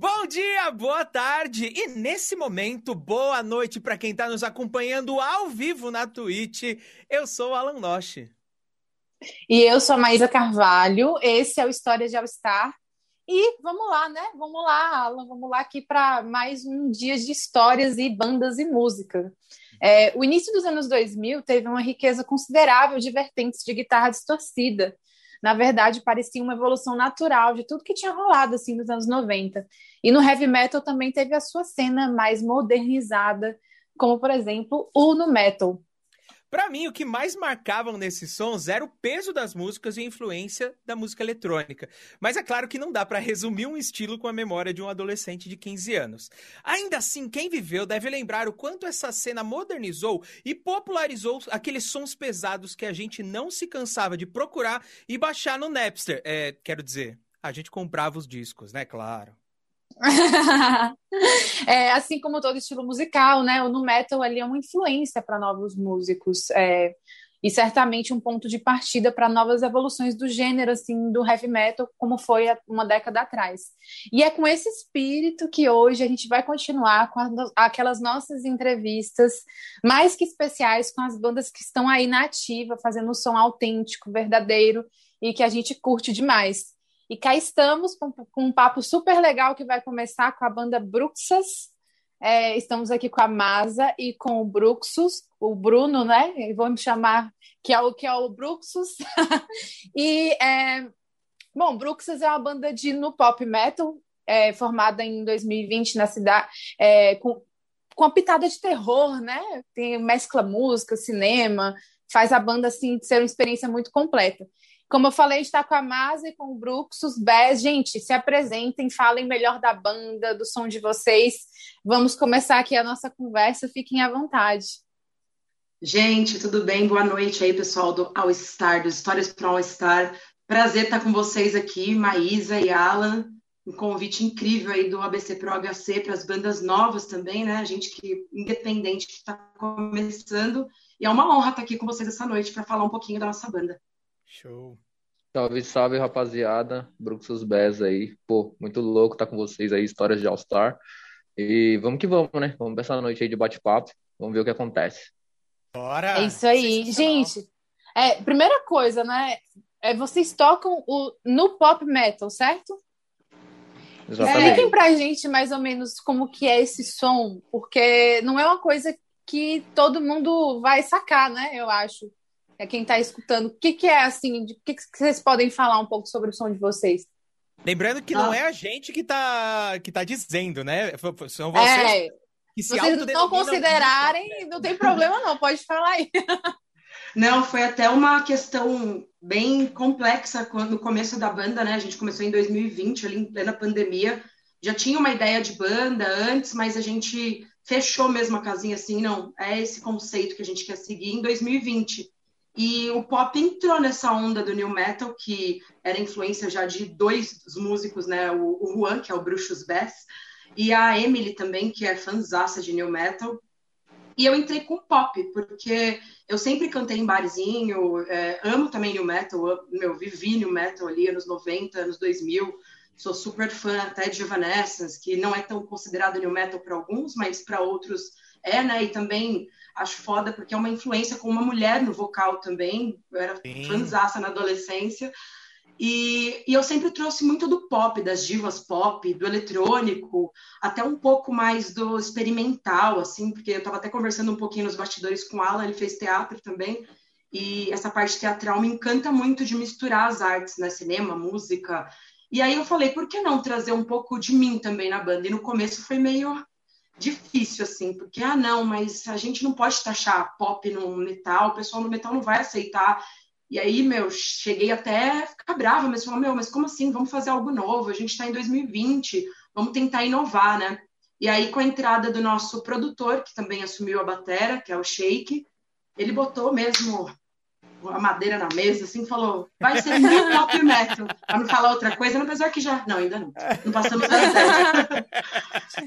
Bom dia, boa tarde e nesse momento, boa noite para quem está nos acompanhando ao vivo na Twitch. Eu sou o Alan Noche. E eu sou a Maísa Carvalho. Esse é o História de All Star. E vamos lá, né? Vamos lá, Alan, vamos lá aqui para mais um dia de histórias e bandas e música. É, o início dos anos 2000 teve uma riqueza considerável de vertentes de guitarra distorcida. Na verdade, parecia uma evolução natural de tudo que tinha rolado assim nos anos 90. E no heavy metal também teve a sua cena mais modernizada, como por exemplo o no metal. Para mim, o que mais marcavam nesses sons era o peso das músicas e a influência da música eletrônica. Mas é claro que não dá para resumir um estilo com a memória de um adolescente de 15 anos. Ainda assim, quem viveu deve lembrar o quanto essa cena modernizou e popularizou aqueles sons pesados que a gente não se cansava de procurar e baixar no Napster. É, quero dizer, a gente comprava os discos, né? Claro. é, assim como todo estilo musical, né? O no metal ali é uma influência para novos músicos. É, e certamente um ponto de partida para novas evoluções do gênero, assim, do heavy metal, como foi uma década atrás. E é com esse espírito que hoje a gente vai continuar com as, aquelas nossas entrevistas mais que especiais com as bandas que estão aí na ativa, fazendo um som autêntico, verdadeiro e que a gente curte demais. E cá estamos com, com, um papo super legal que vai começar com a banda Bruxas. É, estamos aqui com a Masa e com o Bruxus, o Bruno, né? Vamos chamar que é o que é o Bruxus. e é, bom, Bruxas é uma banda de no pop metal é, formada em 2020 na cidade é, com com a pitada de terror, né? Tem mescla música, cinema, faz a banda assim ser uma experiência muito completa. Como eu falei, está com a Masa e com o Bruxus Bess. Gente, se apresentem, falem melhor da banda, do som de vocês. Vamos começar aqui a nossa conversa, fiquem à vontade. Gente, tudo bem? Boa noite aí, pessoal do All Star, do Histórias para All Star. Prazer estar com vocês aqui, Maísa e Alan. Um convite incrível aí do ABC Pro HC para as bandas novas também, né? A gente que independente que está começando. E é uma honra estar aqui com vocês essa noite para falar um pouquinho da nossa banda. Show. Salve, salve, rapaziada. Bruxus Bez aí. Pô, muito louco estar tá com vocês aí, histórias de All-Star. E vamos que vamos, né? Vamos pra essa noite aí de bate-papo. Vamos ver o que acontece. Bora! É isso aí. Gente, é, primeira coisa, né? É, vocês tocam o, no pop metal, certo? Exatamente. Expliquem pra gente mais ou menos como que é esse som, porque não é uma coisa que todo mundo vai sacar, né? Eu acho é quem está escutando, o que, que é assim, o que, que vocês podem falar um pouco sobre o som de vocês? Lembrando que ah. não é a gente que está que tá dizendo, né? São vocês é, que se vocês não considerarem, não tem problema não, pode falar aí. Não, foi até uma questão bem complexa quando no começo da banda, né? A gente começou em 2020, ali em plena pandemia. Já tinha uma ideia de banda antes, mas a gente fechou mesmo a casinha assim, não, é esse conceito que a gente quer seguir em 2020. E o pop entrou nessa onda do new metal, que era influência já de dois músicos, né? O, o Juan, que é o Bruxus Bass, e a Emily também, que é fanzaça de new metal. E eu entrei com pop, porque eu sempre cantei em barzinho, é, amo também new metal, eu, meu, vivi new metal ali, anos 90, anos 2000, sou super fã até de Evanescence, que não é tão considerado new metal para alguns, mas para outros é, né? E também acho foda porque é uma influência com uma mulher no vocal também. Eu era fãzaça na adolescência. E, e, eu sempre trouxe muito do pop, das divas pop, do eletrônico, até um pouco mais do experimental, assim, porque eu estava até conversando um pouquinho nos bastidores com o Alan, ele fez teatro também, e essa parte teatral me encanta muito de misturar as artes, né, cinema, música. E aí eu falei, por que não trazer um pouco de mim também na banda? E no começo foi meio difícil, assim, porque, ah, não, mas a gente não pode taxar pop no metal, o pessoal no metal não vai aceitar. E aí, meu, cheguei até ficar brava, mas falou, meu, mas como assim? Vamos fazer algo novo, a gente está em 2020, vamos tentar inovar, né? E aí, com a entrada do nosso produtor, que também assumiu a batera, que é o Shake, ele botou mesmo a madeira na mesa, assim, falou, vai ser new pop metal. Pra não falar outra coisa, apesar que já... Não, ainda não. Não passamos da ideia.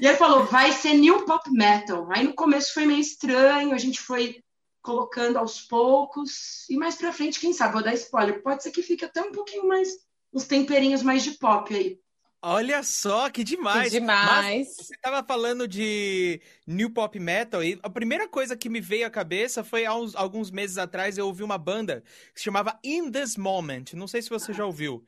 e ele falou, vai ser new pop metal. Aí no começo foi meio estranho, a gente foi colocando aos poucos, e mais pra frente, quem sabe, vou dar spoiler, pode ser que fique até um pouquinho mais, uns temperinhos mais de pop aí. Olha só, que demais. Que demais. Mas você estava falando de new pop metal e a primeira coisa que me veio à cabeça foi há uns, alguns meses atrás eu ouvi uma banda que se chamava In This Moment. Não sei se você já ouviu.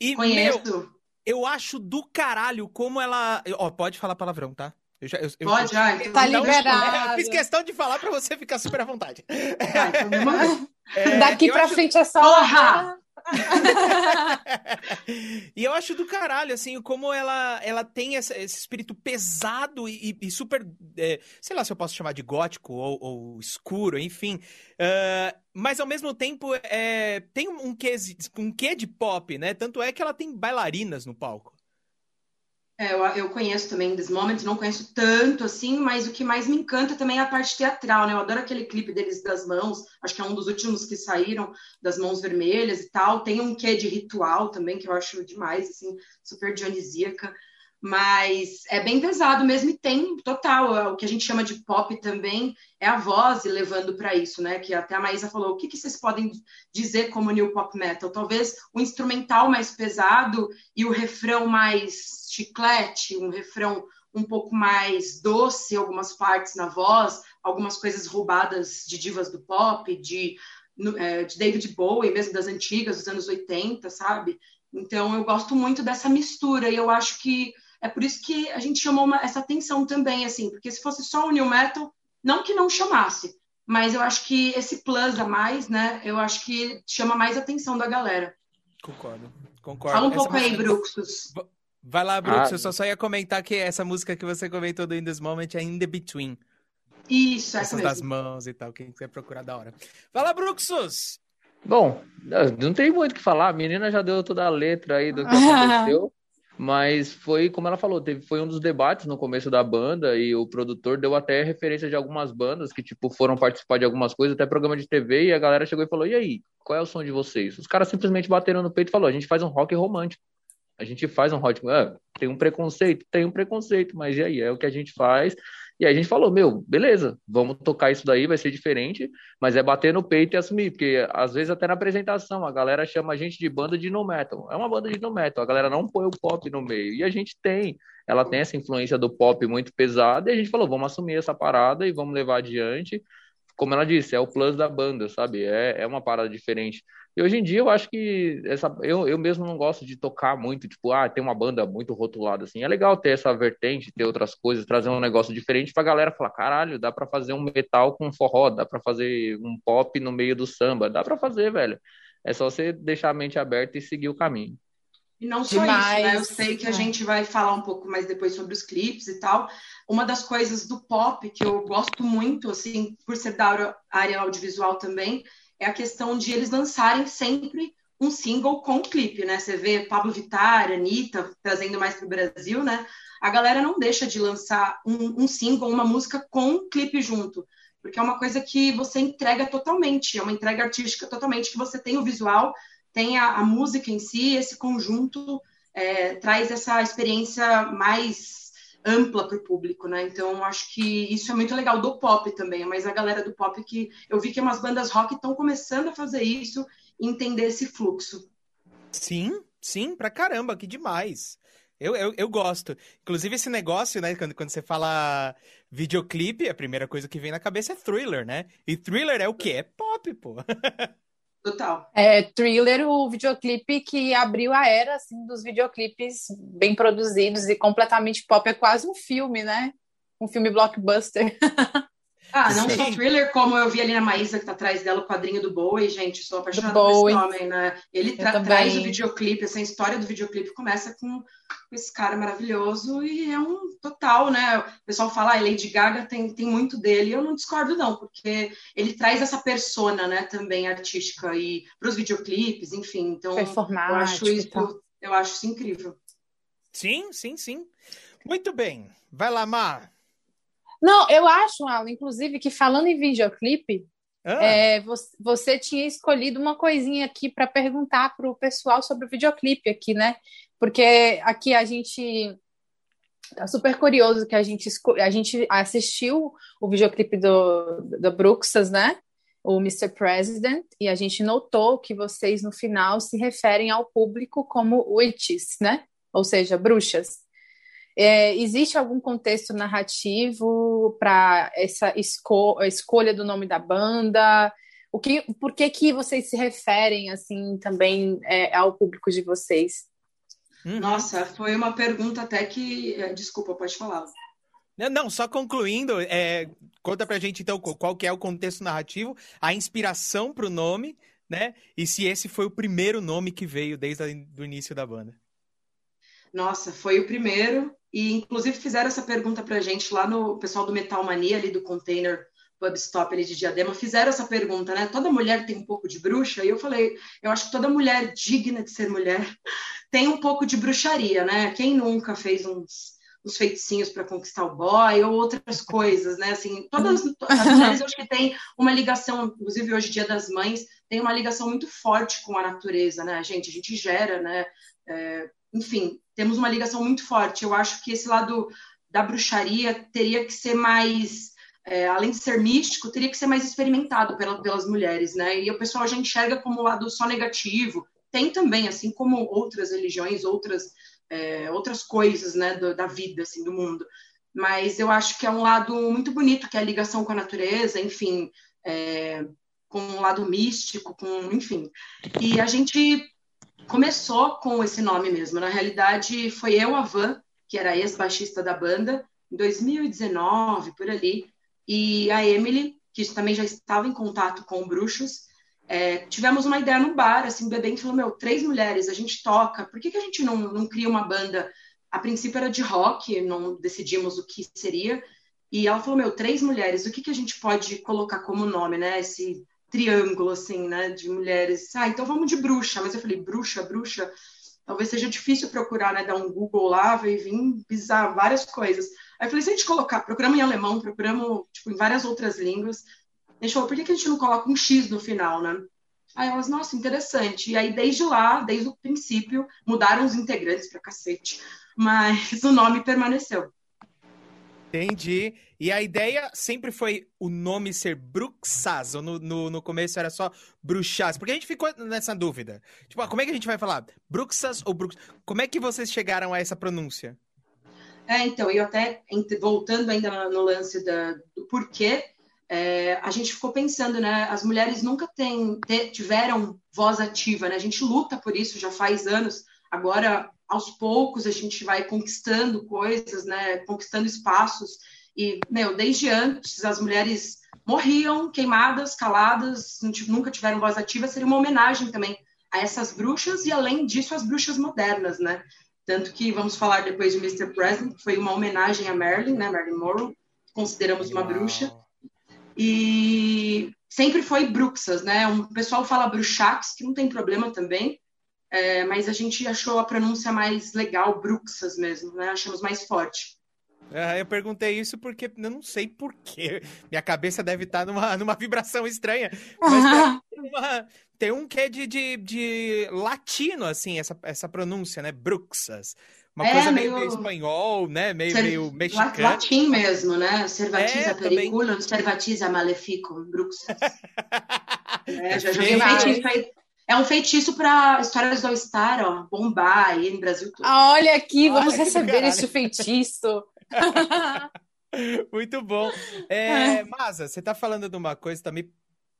E, Conheço. Meu, eu acho do caralho como ela. Ó, pode falar palavrão, tá? Eu já, eu, Pode, eu, ai. Tá liberado. Eu fiz questão de falar para você ficar super à vontade. Ai, então é, Daqui pra acho... frente é só. Porra! e eu acho do caralho, assim, como ela, ela tem essa, esse espírito pesado e, e super. É, sei lá se eu posso chamar de gótico ou, ou escuro, enfim. Uh, mas ao mesmo tempo é, tem um quê, um quê de pop, né? Tanto é que ela tem bailarinas no palco. É, eu, eu, conheço também This Moment, não conheço tanto assim, mas o que mais me encanta também é a parte teatral, né? Eu adoro aquele clipe deles das mãos, acho que é um dos últimos que saíram, das mãos vermelhas e tal. Tem um quê de ritual também, que eu acho demais, assim, super dionisíaca mas é bem pesado mesmo e tem total é o que a gente chama de pop também é a voz levando para isso, né? Que até a Maísa falou, o que, que vocês podem dizer como new pop metal? Talvez o instrumental mais pesado e o refrão mais chiclete, um refrão um pouco mais doce, algumas partes na voz, algumas coisas roubadas de divas do pop, de, é, de David Bowie, mesmo das antigas, dos anos 80, sabe? Então eu gosto muito dessa mistura e eu acho que é por isso que a gente chamou uma, essa atenção também, assim, porque se fosse só o new metal, não que não chamasse, mas eu acho que esse plus a mais, né, eu acho que chama mais atenção da galera. Concordo, concordo. Fala um essa pouco música... aí, Bruxus. Vai lá, Bruxus, ah. eu só, só ia comentar que essa música que você comentou do In This Moment é In The Between. Isso, essa Essas mesmo. das mãos e tal, quem quiser procurar da hora. Fala, Bruxus! Bom, não tem muito o que falar, a menina já deu toda a letra aí do que aconteceu. Mas foi, como ela falou, teve, foi um dos debates no começo da banda e o produtor deu até referência de algumas bandas que, tipo, foram participar de algumas coisas, até programa de TV, e a galera chegou e falou, e aí, qual é o som de vocês? Os caras simplesmente bateram no peito e falaram, a gente faz um rock romântico. A gente faz um rock... Ah, tem um preconceito? Tem um preconceito, mas e aí? É o que a gente faz e aí a gente falou, meu, beleza, vamos tocar isso daí, vai ser diferente, mas é bater no peito e assumir, porque às vezes até na apresentação a galera chama a gente de banda de no metal. É uma banda de no metal, a galera não põe o pop no meio. E a gente tem, ela tem essa influência do pop muito pesada, e a gente falou, vamos assumir essa parada e vamos levar adiante. Como ela disse, é o plus da banda, sabe? É, é uma parada diferente. E hoje em dia eu acho que essa, eu, eu mesmo não gosto de tocar muito, tipo, ah, tem uma banda muito rotulada assim. É legal ter essa vertente, ter outras coisas, trazer um negócio diferente pra galera falar, caralho, dá pra fazer um metal com forró, dá pra fazer um pop no meio do samba, dá pra fazer, velho. É só você deixar a mente aberta e seguir o caminho. E não só Demais. isso, né? Eu sei que a gente vai falar um pouco mais depois sobre os clipes e tal. Uma das coisas do pop que eu gosto muito, assim, por ser da área audiovisual também, é a questão de eles lançarem sempre um single com clipe, né? Você vê Pablo Vittar, Anitta, trazendo mais para o Brasil, né? A galera não deixa de lançar um, um single, uma música com um clipe junto, porque é uma coisa que você entrega totalmente, é uma entrega artística totalmente, que você tem o visual, tem a, a música em si, esse conjunto é, traz essa experiência mais ampla para o público, né? Então acho que isso é muito legal do pop também, mas a galera do pop que eu vi que umas bandas rock estão começando a fazer isso entender esse fluxo. Sim, sim, pra caramba, que demais. Eu, eu, eu gosto. Inclusive, esse negócio, né? Quando, quando você fala videoclipe, a primeira coisa que vem na cabeça é thriller, né? E thriller é o quê? É pop, pô. Total. É, Thriller, o videoclipe que abriu a era assim, dos videoclipes bem produzidos e completamente pop. É quase um filme, né? Um filme blockbuster. Ah, não Sim. só thriller, como eu vi ali na Maísa, que tá atrás dela, o quadrinho do Bowie, gente, sou apaixonada por esse homem, né? Ele tra traz o videoclipe, essa história do videoclipe começa com esse cara maravilhoso e é um total, né? O pessoal fala, ah, Lady Gaga tem, tem muito dele, eu não discordo não, porque ele traz essa persona, né, também artística e para os videoclipes, enfim, então eu acho isso, eu acho isso incrível. Sim, sim, sim. Muito bem. Vai lá, Mar. Não, eu acho, Alan, inclusive, que falando em videoclipe, ah. é, você, você, tinha escolhido uma coisinha aqui para perguntar para o pessoal sobre o videoclipe aqui, né? Porque aqui a gente tá super curioso que a gente, a gente assistiu o videoclipe do, do Bruxas, né? O Mr. President, e a gente notou que vocês no final se referem ao público como witches, né? ou seja, bruxas. É, existe algum contexto narrativo para essa esco escolha do nome da banda? O que, por que, que vocês se referem assim também é, ao público de vocês? Uhum. Nossa, foi uma pergunta até que. É, desculpa, pode falar. Não, só concluindo, é, conta pra gente então qual que é o contexto narrativo, a inspiração para o nome, né? E se esse foi o primeiro nome que veio desde o início da banda. Nossa, foi o primeiro. E, inclusive, fizeram essa pergunta para a gente lá no pessoal do Metal Mania, ali do Container Pub Stop ali de Diadema, fizeram essa pergunta, né? Toda mulher tem um pouco de bruxa? E eu falei, eu acho que toda mulher digna de ser mulher tem um pouco de bruxaria, né? Quem nunca fez uns, uns feiticinhos para conquistar o boy ou outras coisas, né? Assim, todas as mulheres eu acho que tem uma ligação, inclusive hoje, Dia das Mães, tem uma ligação muito forte com a natureza, né? A gente, a gente gera, né? É, enfim, temos uma ligação muito forte. Eu acho que esse lado da bruxaria teria que ser mais, é, além de ser místico, teria que ser mais experimentado pela, pelas mulheres, né? E o pessoal já enxerga como lado só negativo. Tem também, assim como outras religiões, outras, é, outras coisas, né, do, da vida, assim, do mundo. Mas eu acho que é um lado muito bonito, que é a ligação com a natureza, enfim, é, com um lado místico, com, enfim. E a gente começou com esse nome mesmo. Na realidade, foi eu, a Van, que era ex-baixista da banda, em 2019, por ali, e a Emily, que também já estava em contato com bruxos. É, tivemos uma ideia no bar, assim, bebendo, falou, meu, três mulheres, a gente toca, por que, que a gente não, não cria uma banda? A princípio era de rock, não decidimos o que seria, e ela falou, meu, três mulheres, o que, que a gente pode colocar como nome, né? Esse triângulo, assim, né, de mulheres. Ah, então vamos de bruxa. Mas eu falei, bruxa, bruxa, talvez seja difícil procurar, né, dar um Google lá, vai vir bizarro, várias coisas. Aí eu falei, se a gente colocar, procuramos em alemão, procuramos, tipo, em várias outras línguas. A gente falou, por que, que a gente não coloca um X no final, né? Aí elas, nossa, interessante. E aí, desde lá, desde o princípio, mudaram os integrantes pra cacete. Mas o nome permaneceu. Entendi. E a ideia sempre foi o nome ser Bruxas, ou no, no, no, começo era só Bruxas? Porque a gente ficou nessa dúvida. Tipo, ah, como é que a gente vai falar? Bruxas ou Brux? Como é que vocês chegaram a essa pronúncia? É, então, eu até, voltando ainda no lance da, do porquê, é, a gente ficou pensando, né? As mulheres nunca tem, tiveram voz ativa, né? A gente luta por isso já faz anos. Agora aos poucos a gente vai conquistando coisas, né? Conquistando espaços. E, meu, desde antes as mulheres morriam queimadas, caladas, nunca tiveram voz ativa, seria uma homenagem também a essas bruxas e, além disso, as bruxas modernas, né? Tanto que vamos falar depois de Mr. President, que foi uma homenagem a Marilyn, né? Marilyn Monroe, consideramos uma bruxa. E sempre foi bruxas, né? Um pessoal fala bruxax, que não tem problema também, é, mas a gente achou a pronúncia mais legal, Bruxas mesmo, né? Achamos mais forte. É, eu perguntei isso porque eu não sei porquê. Minha cabeça deve estar numa, numa vibração estranha. Mas tem, uma, tem um que é de, de, de, latino, assim, essa, essa pronúncia, né? Bruxas. Uma é, coisa meio, meio, espanhol, né? Meio, meio mexicano. Latim mesmo, né? Cervatiza é, periculum, também... cervatiza maleficum, Bruxas. é, já joguei feitiço aí é um feitiço para histórias do All-Star, ó, bombar aí no Brasil todo. Ah, olha aqui, vamos olha receber esse feitiço. Muito bom. É, Maza, você está falando de uma coisa, está me,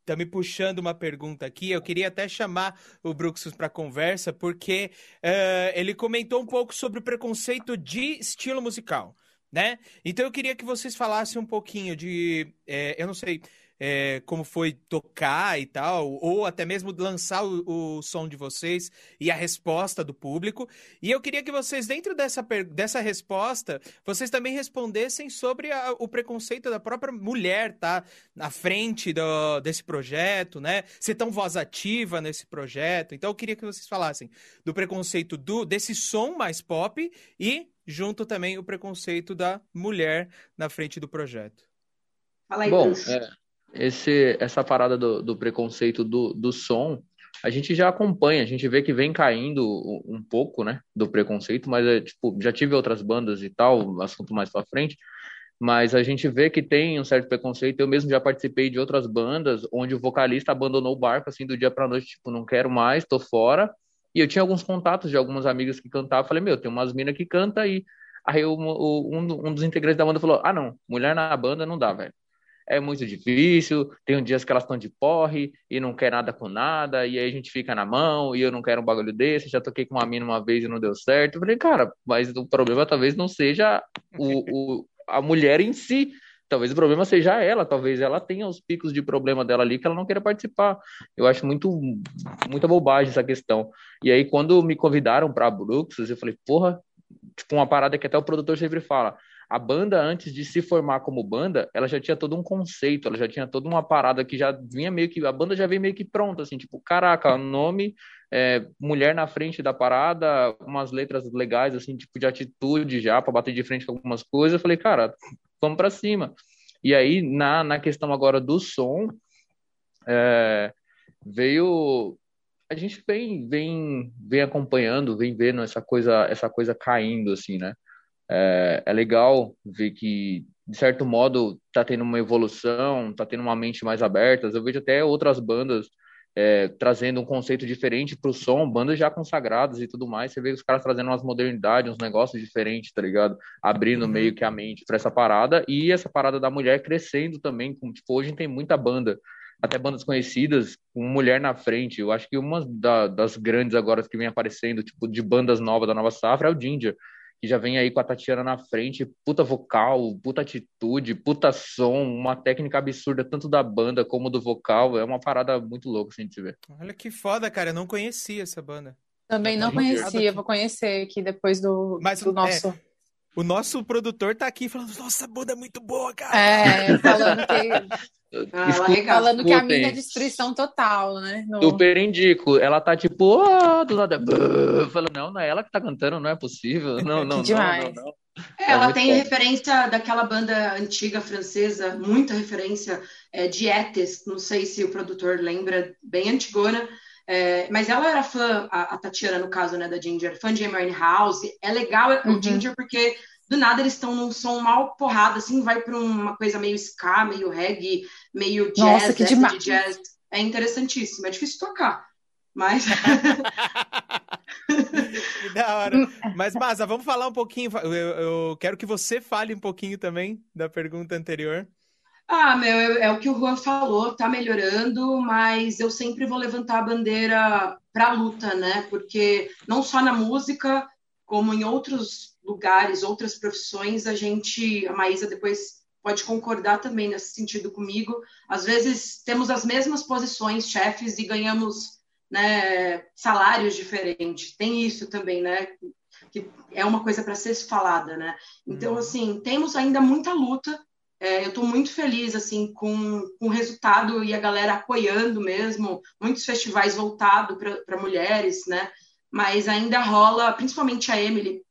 tá me puxando uma pergunta aqui. Eu queria até chamar o Bruxus para conversa, porque uh, ele comentou um pouco sobre o preconceito de estilo musical, né? Então eu queria que vocês falassem um pouquinho de, é, eu não sei, é, como foi tocar e tal, ou até mesmo lançar o, o, som de vocês e a resposta do público. E eu queria que vocês, dentro dessa, dessa resposta, vocês também respondessem sobre a, o preconceito da própria mulher, tá? Na frente do, desse projeto, né? Ser tão voz ativa nesse projeto. Então eu queria que vocês falassem do preconceito do, desse som mais pop e junto também o preconceito da mulher na frente do projeto. Fala aí, Bom, é, esse, essa parada do, do preconceito do, do som, a gente já acompanha, a gente vê que vem caindo um pouco, né, do preconceito, mas é, tipo, já tive outras bandas e tal, assunto mais para frente, mas a gente vê que tem um certo preconceito. Eu mesmo já participei de outras bandas onde o vocalista abandonou o barco assim do dia para noite, tipo, não quero mais, tô fora. E eu tinha alguns contatos de algumas amigas que cantavam. Falei, meu, tem umas minas que canta aí. Aí um, um dos integrantes da banda falou: Ah, não, mulher na banda não dá, velho é muito difícil, tem dias que elas estão de porre e não quer nada com nada, e aí a gente fica na mão, e eu não quero um bagulho desse, já toquei com uma mina uma vez e não deu certo. Eu falei, cara, mas o problema talvez não seja o, o, a mulher em si, talvez o problema seja ela, talvez ela tenha os picos de problema dela ali que ela não queira participar. Eu acho muito muita bobagem essa questão. E aí quando me convidaram para Bruxas, eu falei, porra, tipo uma parada que até o produtor sempre fala, a banda, antes de se formar como banda, ela já tinha todo um conceito, ela já tinha toda uma parada que já vinha meio que. A banda já veio meio que pronta, assim, tipo, caraca, nome, é, mulher na frente da parada, umas letras legais, assim, tipo, de atitude já, para bater de frente com algumas coisas. Eu falei, cara, vamos para cima. E aí, na, na questão agora do som, é, veio. A gente vem, vem, vem acompanhando, vem vendo essa coisa, essa coisa caindo, assim, né? É, é legal ver que, de certo modo, está tendo uma evolução, está tendo uma mente mais aberta. Eu vejo até outras bandas é, trazendo um conceito diferente para o som, bandas já consagradas e tudo mais. Você vê os caras trazendo umas modernidades, uns negócios diferentes, tá ligado? Abrindo uhum. meio que a mente para essa parada e essa parada da mulher crescendo também. Como, tipo, hoje tem muita banda, até bandas conhecidas, com mulher na frente. Eu acho que uma da, das grandes agora que vem aparecendo, tipo, de bandas novas da nova safra é o Ginger que já vem aí com a Tatiana na frente, puta vocal, puta atitude, puta som, uma técnica absurda, tanto da banda como do vocal. É uma parada muito louca, assim, de se ver. Olha que foda, cara. Eu não conhecia essa banda. Também não conhecia, vou conhecer aqui depois do, Mas, do nosso. É, o nosso produtor tá aqui falando, nossa, banda é muito boa, cara. É, falando que ah, falando que a minha é destruição total, né? No... Super indico. Ela tá tipo, oh, do nada. Falando, não, não é ela que tá cantando, não é possível. Não, não, Demais. não, não, não. É, ela é tem bom. referência daquela banda antiga francesa, muita referência é, de Etes, não sei se o produtor lembra, bem antigona, é, mas ela era fã, a, a, Tatiana, no caso, né, da Ginger, fã de Amy House. É legal uhum. o Ginger porque do nada eles estão num som mal porrada, assim, vai para uma coisa meio ska, meio reggae, meio jazz, Nossa, que demais. de jazz. É interessantíssimo, é difícil tocar, mas... que da hora. Mas, Maza, vamos falar um pouquinho, eu, eu quero que você fale um pouquinho também da pergunta anterior. Ah, meu, é, o que o Juan falou, tá melhorando, mas eu sempre vou levantar a bandeira para a luta, né? Porque não só na música, como em outros lugares, outras profissões, a gente, a Maísa depois pode concordar também nesse sentido comigo. Às vezes temos as mesmas posições, chefes, e ganhamos né, salários diferentes. Tem isso também, né? Que é uma coisa para ser falada, né? Então, uhum. assim, temos ainda muita luta. É, eu estou muito feliz assim com, com o resultado e a galera apoiando mesmo, muitos festivais voltados para mulheres, né? Mas ainda rola, principalmente a Emily,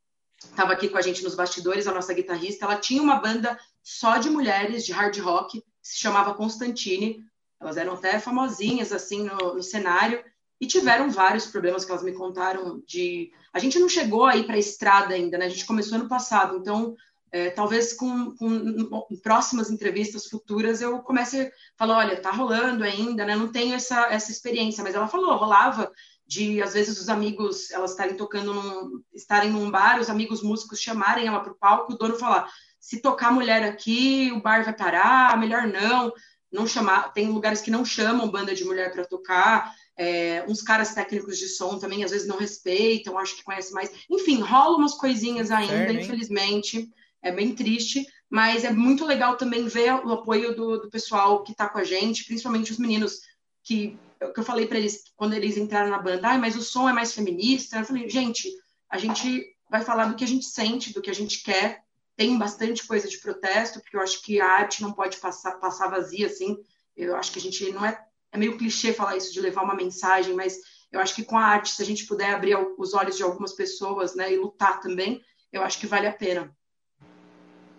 estava aqui com a gente nos bastidores, a nossa guitarrista, ela tinha uma banda só de mulheres de hard rock, que se chamava Constantine. Elas eram até famosinhas assim no, no cenário e tiveram vários problemas que elas me contaram de a gente não chegou aí para a estrada ainda, né? A gente começou ano passado, então é, talvez com, com, próximas entrevistas futuras eu comece a falar, olha, tá rolando ainda, né? Não tenho essa, essa experiência, mas ela falou, rolava de às vezes os amigos elas estarem tocando num, estarem num bar, os amigos músicos chamarem ela para o palco, o dono falar se tocar mulher aqui, o bar vai parar, melhor não, não chamar, tem lugares que não chamam banda de mulher para tocar, é, uns caras técnicos de som também às vezes não respeitam, acho que conhece mais, enfim, rola umas coisinhas ainda, infelizmente, é bem triste, mas é muito legal também ver o apoio do, do pessoal que está com a gente, principalmente os meninos que que eu falei para eles quando eles entraram na banda, ah, mas o som é mais feminista. Eu falei, gente, a gente vai falar do que a gente sente, do que a gente quer. Tem bastante coisa de protesto, porque eu acho que a arte não pode passar, passar vazia assim. Eu acho que a gente não é é meio clichê falar isso de levar uma mensagem, mas eu acho que com a arte, se a gente puder abrir os olhos de algumas pessoas, né, e lutar também, eu acho que vale a pena.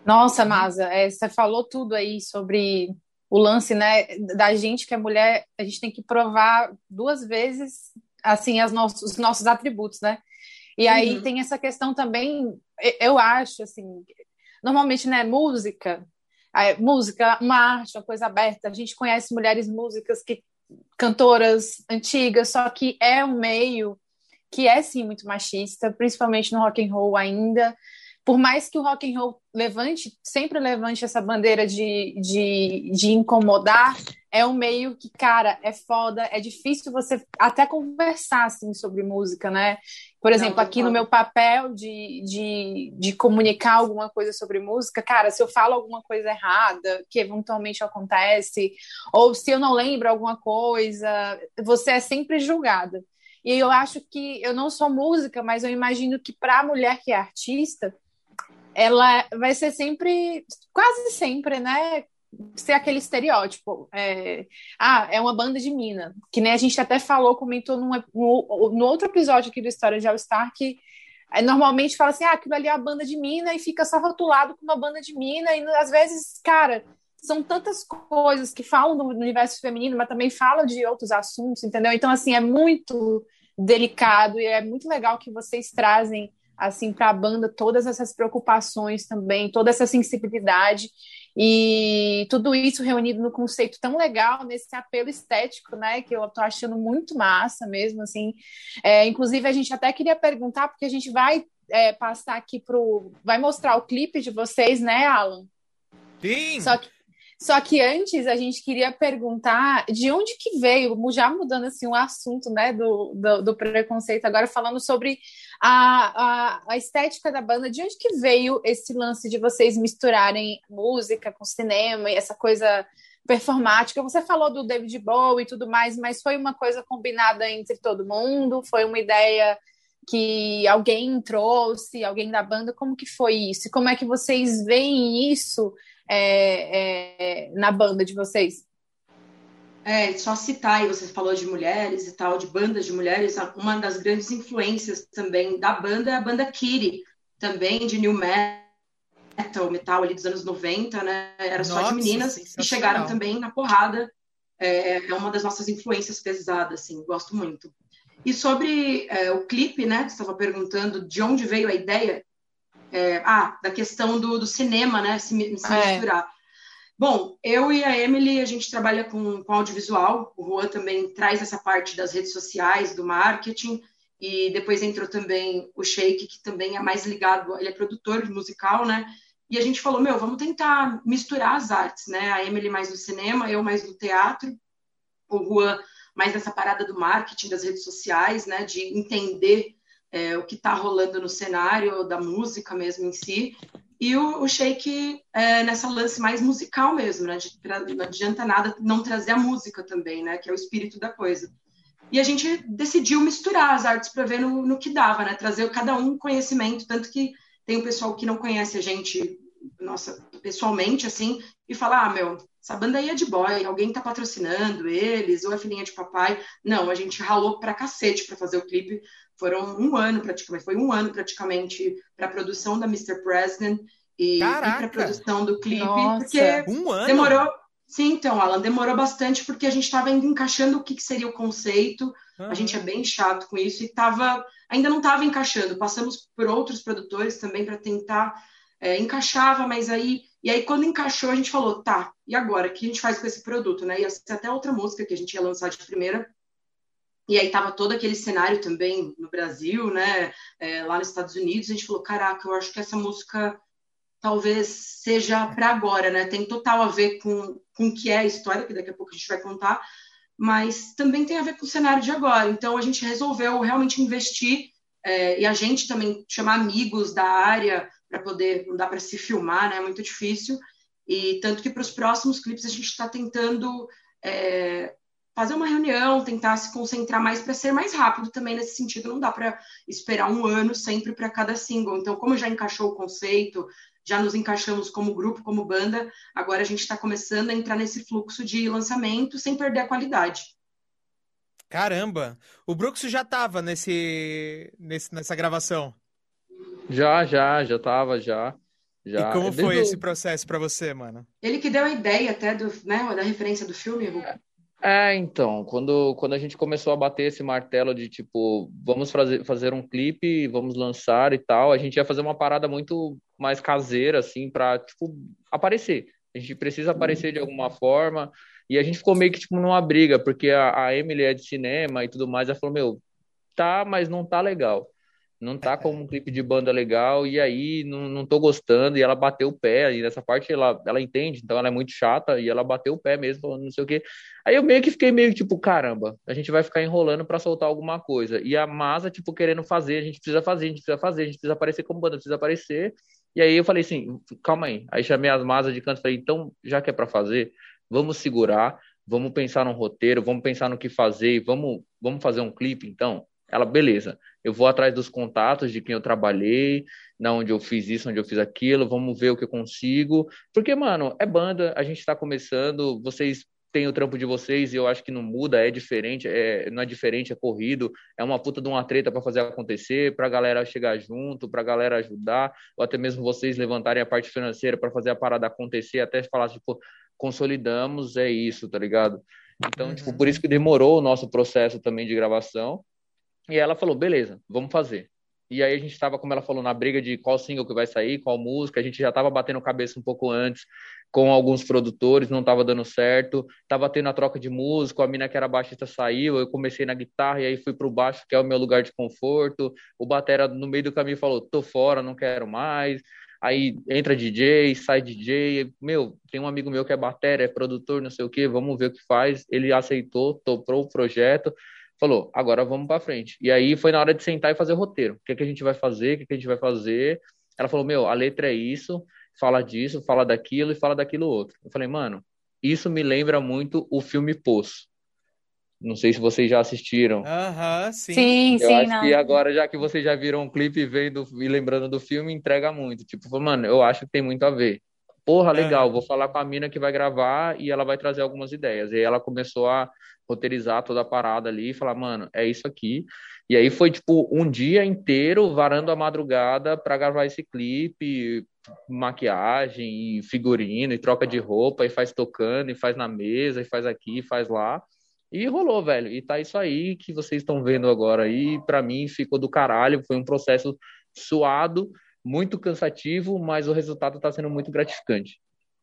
Nossa, Masa, é, você falou tudo aí sobre o lance, né, da gente que é mulher, a gente tem que provar duas vezes, assim, as nossos, os nossos atributos, né? E aí uhum. tem essa questão também, eu acho, assim, normalmente, né, música, música, uma arte, uma coisa aberta, a gente conhece mulheres músicas que cantoras antigas, só que é um meio que é sim muito machista, principalmente no rock and roll ainda. Por mais que o rock and roll levante, sempre levante essa bandeira de, de, de incomodar, é um meio que, cara, é foda, é difícil você até conversar assim sobre música, né? Por exemplo, aqui no meu papel de, de, de comunicar alguma coisa sobre música, cara, se eu falo alguma coisa errada, que eventualmente acontece, ou se eu não lembro alguma coisa, você é sempre julgada. E eu acho que eu não sou música, mas eu imagino que para a mulher que é artista, ela vai ser sempre, quase sempre, né? Ser aquele estereótipo. É, ah, é uma banda de mina. Que nem a gente até falou, comentou num, no, no outro episódio aqui do História de All Star, que é, normalmente fala assim: ah, aquilo ali é a banda de mina, e fica só rotulado com uma banda de mina, e às vezes, cara, são tantas coisas que falam do universo feminino, mas também falam de outros assuntos, entendeu? Então, assim, é muito delicado e é muito legal que vocês trazem assim para a banda todas essas preocupações também, toda essa sensibilidade e tudo isso reunido no conceito tão legal nesse apelo estético, né? Que eu tô achando muito massa mesmo, assim. É, inclusive a gente até queria perguntar porque a gente vai é, passar aqui pro, vai mostrar o clipe de vocês, né, Alan? Sim. Só que só que antes a gente queria perguntar de onde que veio, já mudando assim o assunto né, do, do, do preconceito, agora falando sobre a, a, a, estética da banda, de onde que veio esse lance de vocês misturarem música com cinema e essa coisa performática? Você falou do David Bowie e tudo mais, mas foi uma coisa combinada entre todo mundo? Foi uma ideia que alguém trouxe, alguém da banda? Como que foi isso? Como é que vocês veem isso é, é, na banda de vocês? É, só citar, e você falou de mulheres e tal, de bandas de mulheres, uma das grandes influências também da banda é a banda Kiri, também de new metal, metal ali dos anos 90, né? Era Nossa, só de meninas e chegaram também na porrada. É, é, uma das nossas influências pesadas, assim, gosto muito. E sobre é, o clipe, né? Você estava perguntando de onde veio a ideia. É, ah, da questão do, do cinema, né? Se, se é. misturar. Bom, eu e a Emily, a gente trabalha com, com audiovisual. O Juan também traz essa parte das redes sociais, do marketing. E depois entrou também o Sheik, que também é mais ligado, ele é produtor musical, né? E a gente falou, meu, vamos tentar misturar as artes, né? A Emily mais no cinema, eu mais no teatro, o Juan mais nessa parada do marketing, das redes sociais, né? De entender é, o que está rolando no cenário da música mesmo em si. E o, o Shake é, nessa lance mais musical mesmo, né? De, pra, não adianta nada não trazer a música também, né? Que é o espírito da coisa. E a gente decidiu misturar as artes para ver no, no, que dava, né? Trazer cada um conhecimento, tanto que tem o pessoal que não conhece a gente, nossa, pessoalmente, assim, e fala, ah, meu, essa banda aí é de boy, alguém tá patrocinando eles, ou é filhinha de papai. Não, a gente ralou pra cacete para fazer o clipe, foram um ano praticamente, foi um ano praticamente para a produção da Mr. President e, e para a produção do clipe, Nossa. porque um ano? demorou. Sim, então, Alan, demorou bastante porque a gente estava ainda encaixando o que, que seria o conceito. Uhum. A gente é bem chato com isso e tava, ainda não estava encaixando. Passamos por outros produtores também para tentar é, encaixava, mas aí e aí quando encaixou a gente falou, tá, e agora o que a gente faz com esse produto, né? Ia ser até outra música que a gente ia lançar de primeira, e aí tava todo aquele cenário também no Brasil, né? É, lá nos Estados Unidos, a gente falou, caraca, eu acho que essa música talvez seja para agora, né? Tem total a ver com, com o que é a história, que daqui a pouco a gente vai contar, mas também tem a ver com o cenário de agora. Então a gente resolveu realmente investir é, e a gente também chamar amigos da área para poder, não dá para se filmar, né? É muito difícil. E tanto que para os próximos clipes a gente está tentando é, fazer uma reunião, tentar se concentrar mais para ser mais rápido também nesse sentido. Não dá para esperar um ano sempre para cada single. Então, como já encaixou o conceito, já nos encaixamos como grupo, como banda, agora a gente está começando a entrar nesse fluxo de lançamento sem perder a qualidade. Caramba! O Brooks já estava nesse, nesse, nessa gravação? Já, já, já estava, já. Já. E como foi esse processo para você, mano? Ele que deu a ideia até do, né, da referência do filme, Ru. É, então, quando, quando a gente começou a bater esse martelo de tipo, vamos fazer, fazer um clipe, vamos lançar e tal, a gente ia fazer uma parada muito mais caseira, assim, pra, tipo, aparecer. A gente precisa aparecer de alguma forma. E a gente ficou meio que, tipo, numa briga, porque a, a Emily é de cinema e tudo mais. Ela falou, meu, tá, mas não tá legal. Não tá como um clipe de banda legal, e aí não, não tô gostando, e ela bateu o pé, e nessa parte ela, ela entende, então ela é muito chata, e ela bateu o pé mesmo, falando não sei o quê. Aí eu meio que fiquei meio tipo, caramba, a gente vai ficar enrolando para soltar alguma coisa. E a Masa, tipo, querendo fazer, a gente precisa fazer, a gente precisa fazer, a gente precisa aparecer como banda, precisa aparecer. E aí eu falei assim, calma aí. Aí chamei as Masas de canto e falei, então, já que é para fazer, vamos segurar, vamos pensar no roteiro, vamos pensar no que fazer, vamos, vamos fazer um clipe, então? Ela, beleza, eu vou atrás dos contatos de quem eu trabalhei, na onde eu fiz isso, onde eu fiz aquilo, vamos ver o que eu consigo. Porque, mano, é banda, a gente tá começando, vocês têm o trampo de vocês e eu acho que não muda, é diferente, é, não é diferente, é corrido, é uma puta de uma treta para fazer acontecer, pra galera chegar junto, pra galera ajudar, ou até mesmo vocês levantarem a parte financeira para fazer a parada acontecer, até falar, tipo, consolidamos, é isso, tá ligado? Então, tipo, por isso que demorou o nosso processo também de gravação. E ela falou, beleza, vamos fazer. E aí a gente estava, como ela falou, na briga de qual single que vai sair, qual música. A gente já estava batendo cabeça um pouco antes com alguns produtores, não estava dando certo. Tava tendo a troca de músico, a mina que era baixista saiu, eu comecei na guitarra e aí fui pro baixo, que é o meu lugar de conforto. O batera no meio do caminho falou: "Tô fora, não quero mais". Aí entra DJ, sai DJ. Meu, tem um amigo meu que é batera, é produtor, não sei o que, vamos ver o que faz. Ele aceitou, toprou o projeto falou, agora vamos para frente. E aí foi na hora de sentar e fazer o roteiro. O que, é que a gente vai fazer? O que, é que a gente vai fazer? Ela falou, meu, a letra é isso, fala disso, fala daquilo e fala daquilo outro. Eu falei, mano, isso me lembra muito o filme Poço. Não sei se vocês já assistiram. Aham, sim. Sim, eu sim. acho não. que agora, já que vocês já viram um clipe vendo e lembrando do filme, entrega muito. Tipo, mano, eu acho que tem muito a ver. Porra, legal, vou falar com a mina que vai gravar e ela vai trazer algumas ideias. E aí ela começou a roteirizar toda a parada ali e falar, mano, é isso aqui. E aí foi tipo um dia inteiro varando a madrugada para gravar esse clipe, maquiagem figurino e troca de roupa e faz tocando e faz na mesa e faz aqui, e faz lá. E rolou, velho. E tá isso aí que vocês estão vendo agora aí, para mim ficou do caralho, foi um processo suado, muito cansativo, mas o resultado tá sendo muito gratificante.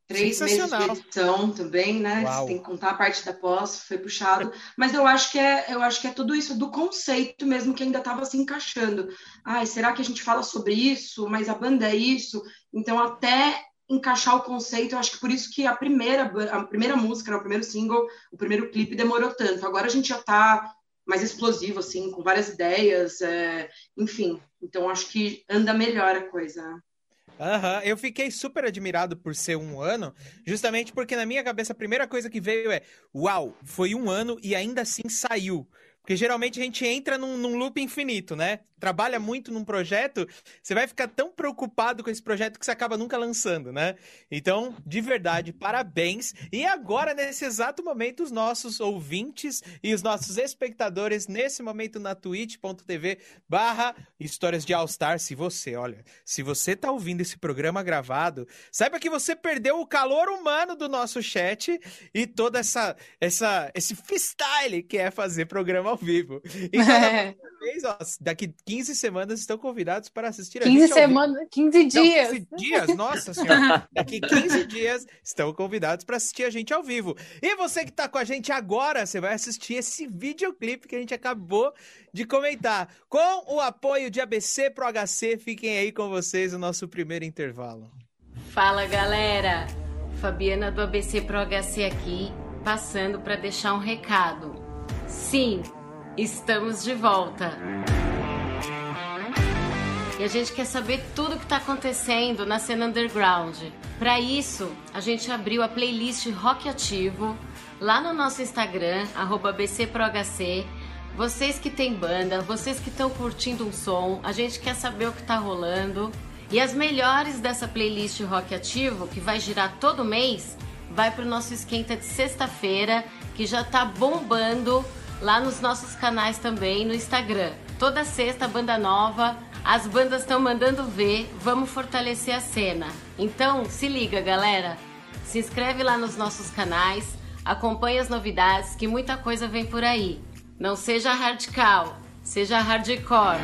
Três meses de edição também, né? Você tem que contar a parte da pós, foi puxado. Mas eu acho que é, eu acho que é tudo isso do conceito mesmo que ainda estava se encaixando. Ai, será que a gente fala sobre isso? Mas a banda é isso. Então, até encaixar o conceito, eu acho que por isso que a primeira, a primeira música, né, o primeiro single, o primeiro clipe demorou tanto. Agora a gente já está mais explosivo, assim, com várias ideias, é... enfim. Então, acho que anda melhor a coisa. Uhum. eu fiquei super admirado por ser um ano, justamente porque na minha cabeça a primeira coisa que veio é: uau, foi um ano e ainda assim saiu. Porque geralmente a gente entra num, num, loop infinito, né? Trabalha muito num projeto, você vai ficar tão preocupado com esse projeto que você acaba nunca lançando, né? Então, de verdade, parabéns. E agora, nesse exato momento, os nossos ouvintes e os nossos espectadores, nesse momento na twitch.tv barra Histórias de All Star, se você, olha, se você tá ouvindo esse programa gravado, saiba que você perdeu o calor humano do nosso chat e toda essa, essa esse freestyle que é fazer programa ao vivo. Então, é. vez, ó, daqui 15 semanas estão convidados para assistir a 15 semanas, 15 dias. Não, 15 dias, nossa senhora. Daqui 15 dias estão convidados para assistir a gente ao vivo. E você que está com a gente agora, você vai assistir esse videoclipe que a gente acabou de comentar. Com o apoio de ABC Pro HC, fiquem aí com vocês o nosso primeiro intervalo. Fala, galera. Fabiana do ABC Pro HC aqui, passando para deixar um recado. Sim, Estamos de volta. E a gente quer saber tudo o que está acontecendo na cena underground. Para isso, a gente abriu a playlist Rock Ativo lá no nosso Instagram, BCProHC. Vocês que têm banda, vocês que estão curtindo um som, a gente quer saber o que está rolando. E as melhores dessa playlist Rock Ativo, que vai girar todo mês, vai para o nosso esquenta de sexta-feira, que já está bombando lá nos nossos canais também no Instagram. Toda sexta, banda nova, as bandas estão mandando ver, vamos fortalecer a cena. Então, se liga, galera. Se inscreve lá nos nossos canais, acompanhe as novidades, que muita coisa vem por aí. Não seja radical, seja hardcore.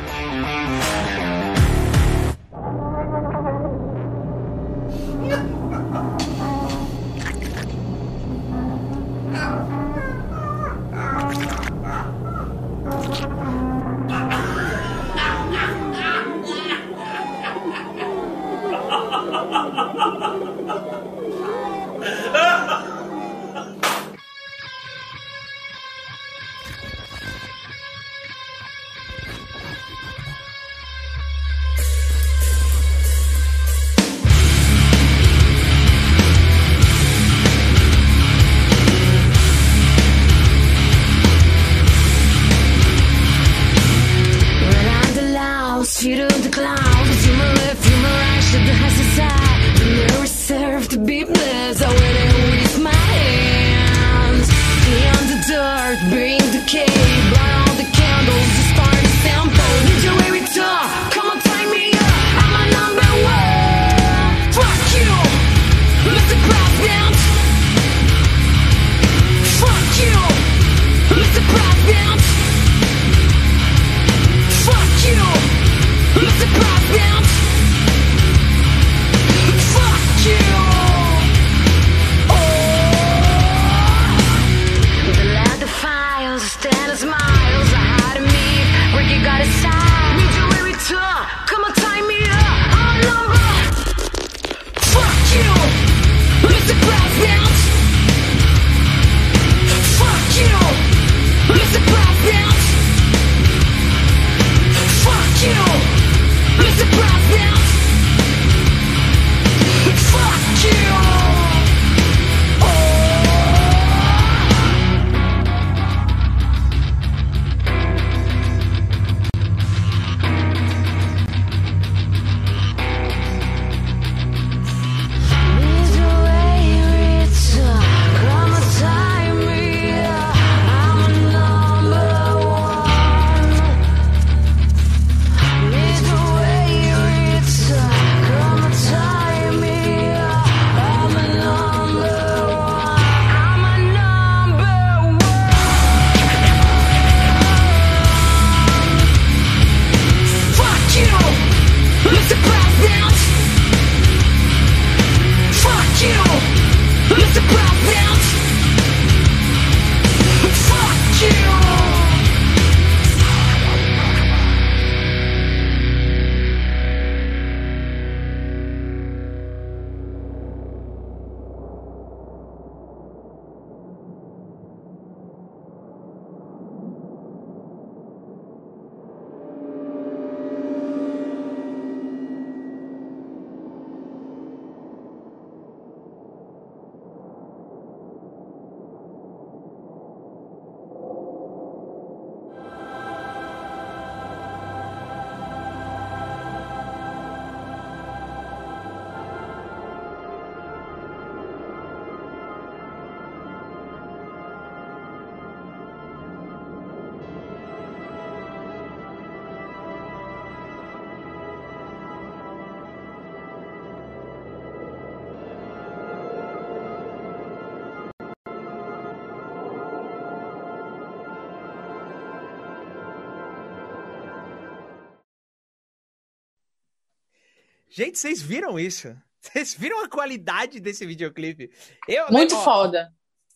Gente, vocês viram isso? Vocês viram a qualidade desse videoclipe? Eu, Muito ó, foda.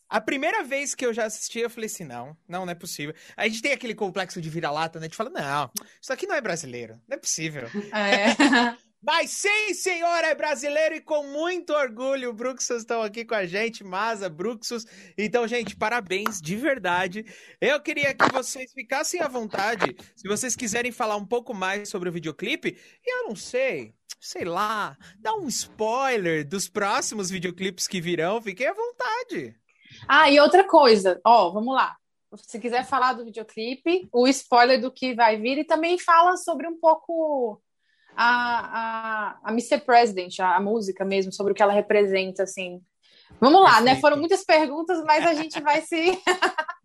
A primeira vez que eu já assisti, eu falei assim: não, não, não é possível. A gente tem aquele complexo de vira-lata, né? A gente fala: não, isso aqui não é brasileiro, não é possível. É. Mas sim, senhor, é brasileiro e com muito orgulho. O Bruxus estão aqui com a gente, Masa, Bruxus. Então, gente, parabéns de verdade. Eu queria que vocês ficassem à vontade, se vocês quiserem falar um pouco mais sobre o videoclipe. E eu não sei, sei lá, dá um spoiler dos próximos videoclipes que virão. Fiquem à vontade. Ah, e outra coisa, ó, vamos lá. Se quiser falar do videoclipe, o spoiler do que vai vir e também fala sobre um pouco a, a, a Mr. President, a, a, música mesmo, sobre o que ela representa, assim. Vamos lá, né? Foram muitas perguntas, mas a gente vai se.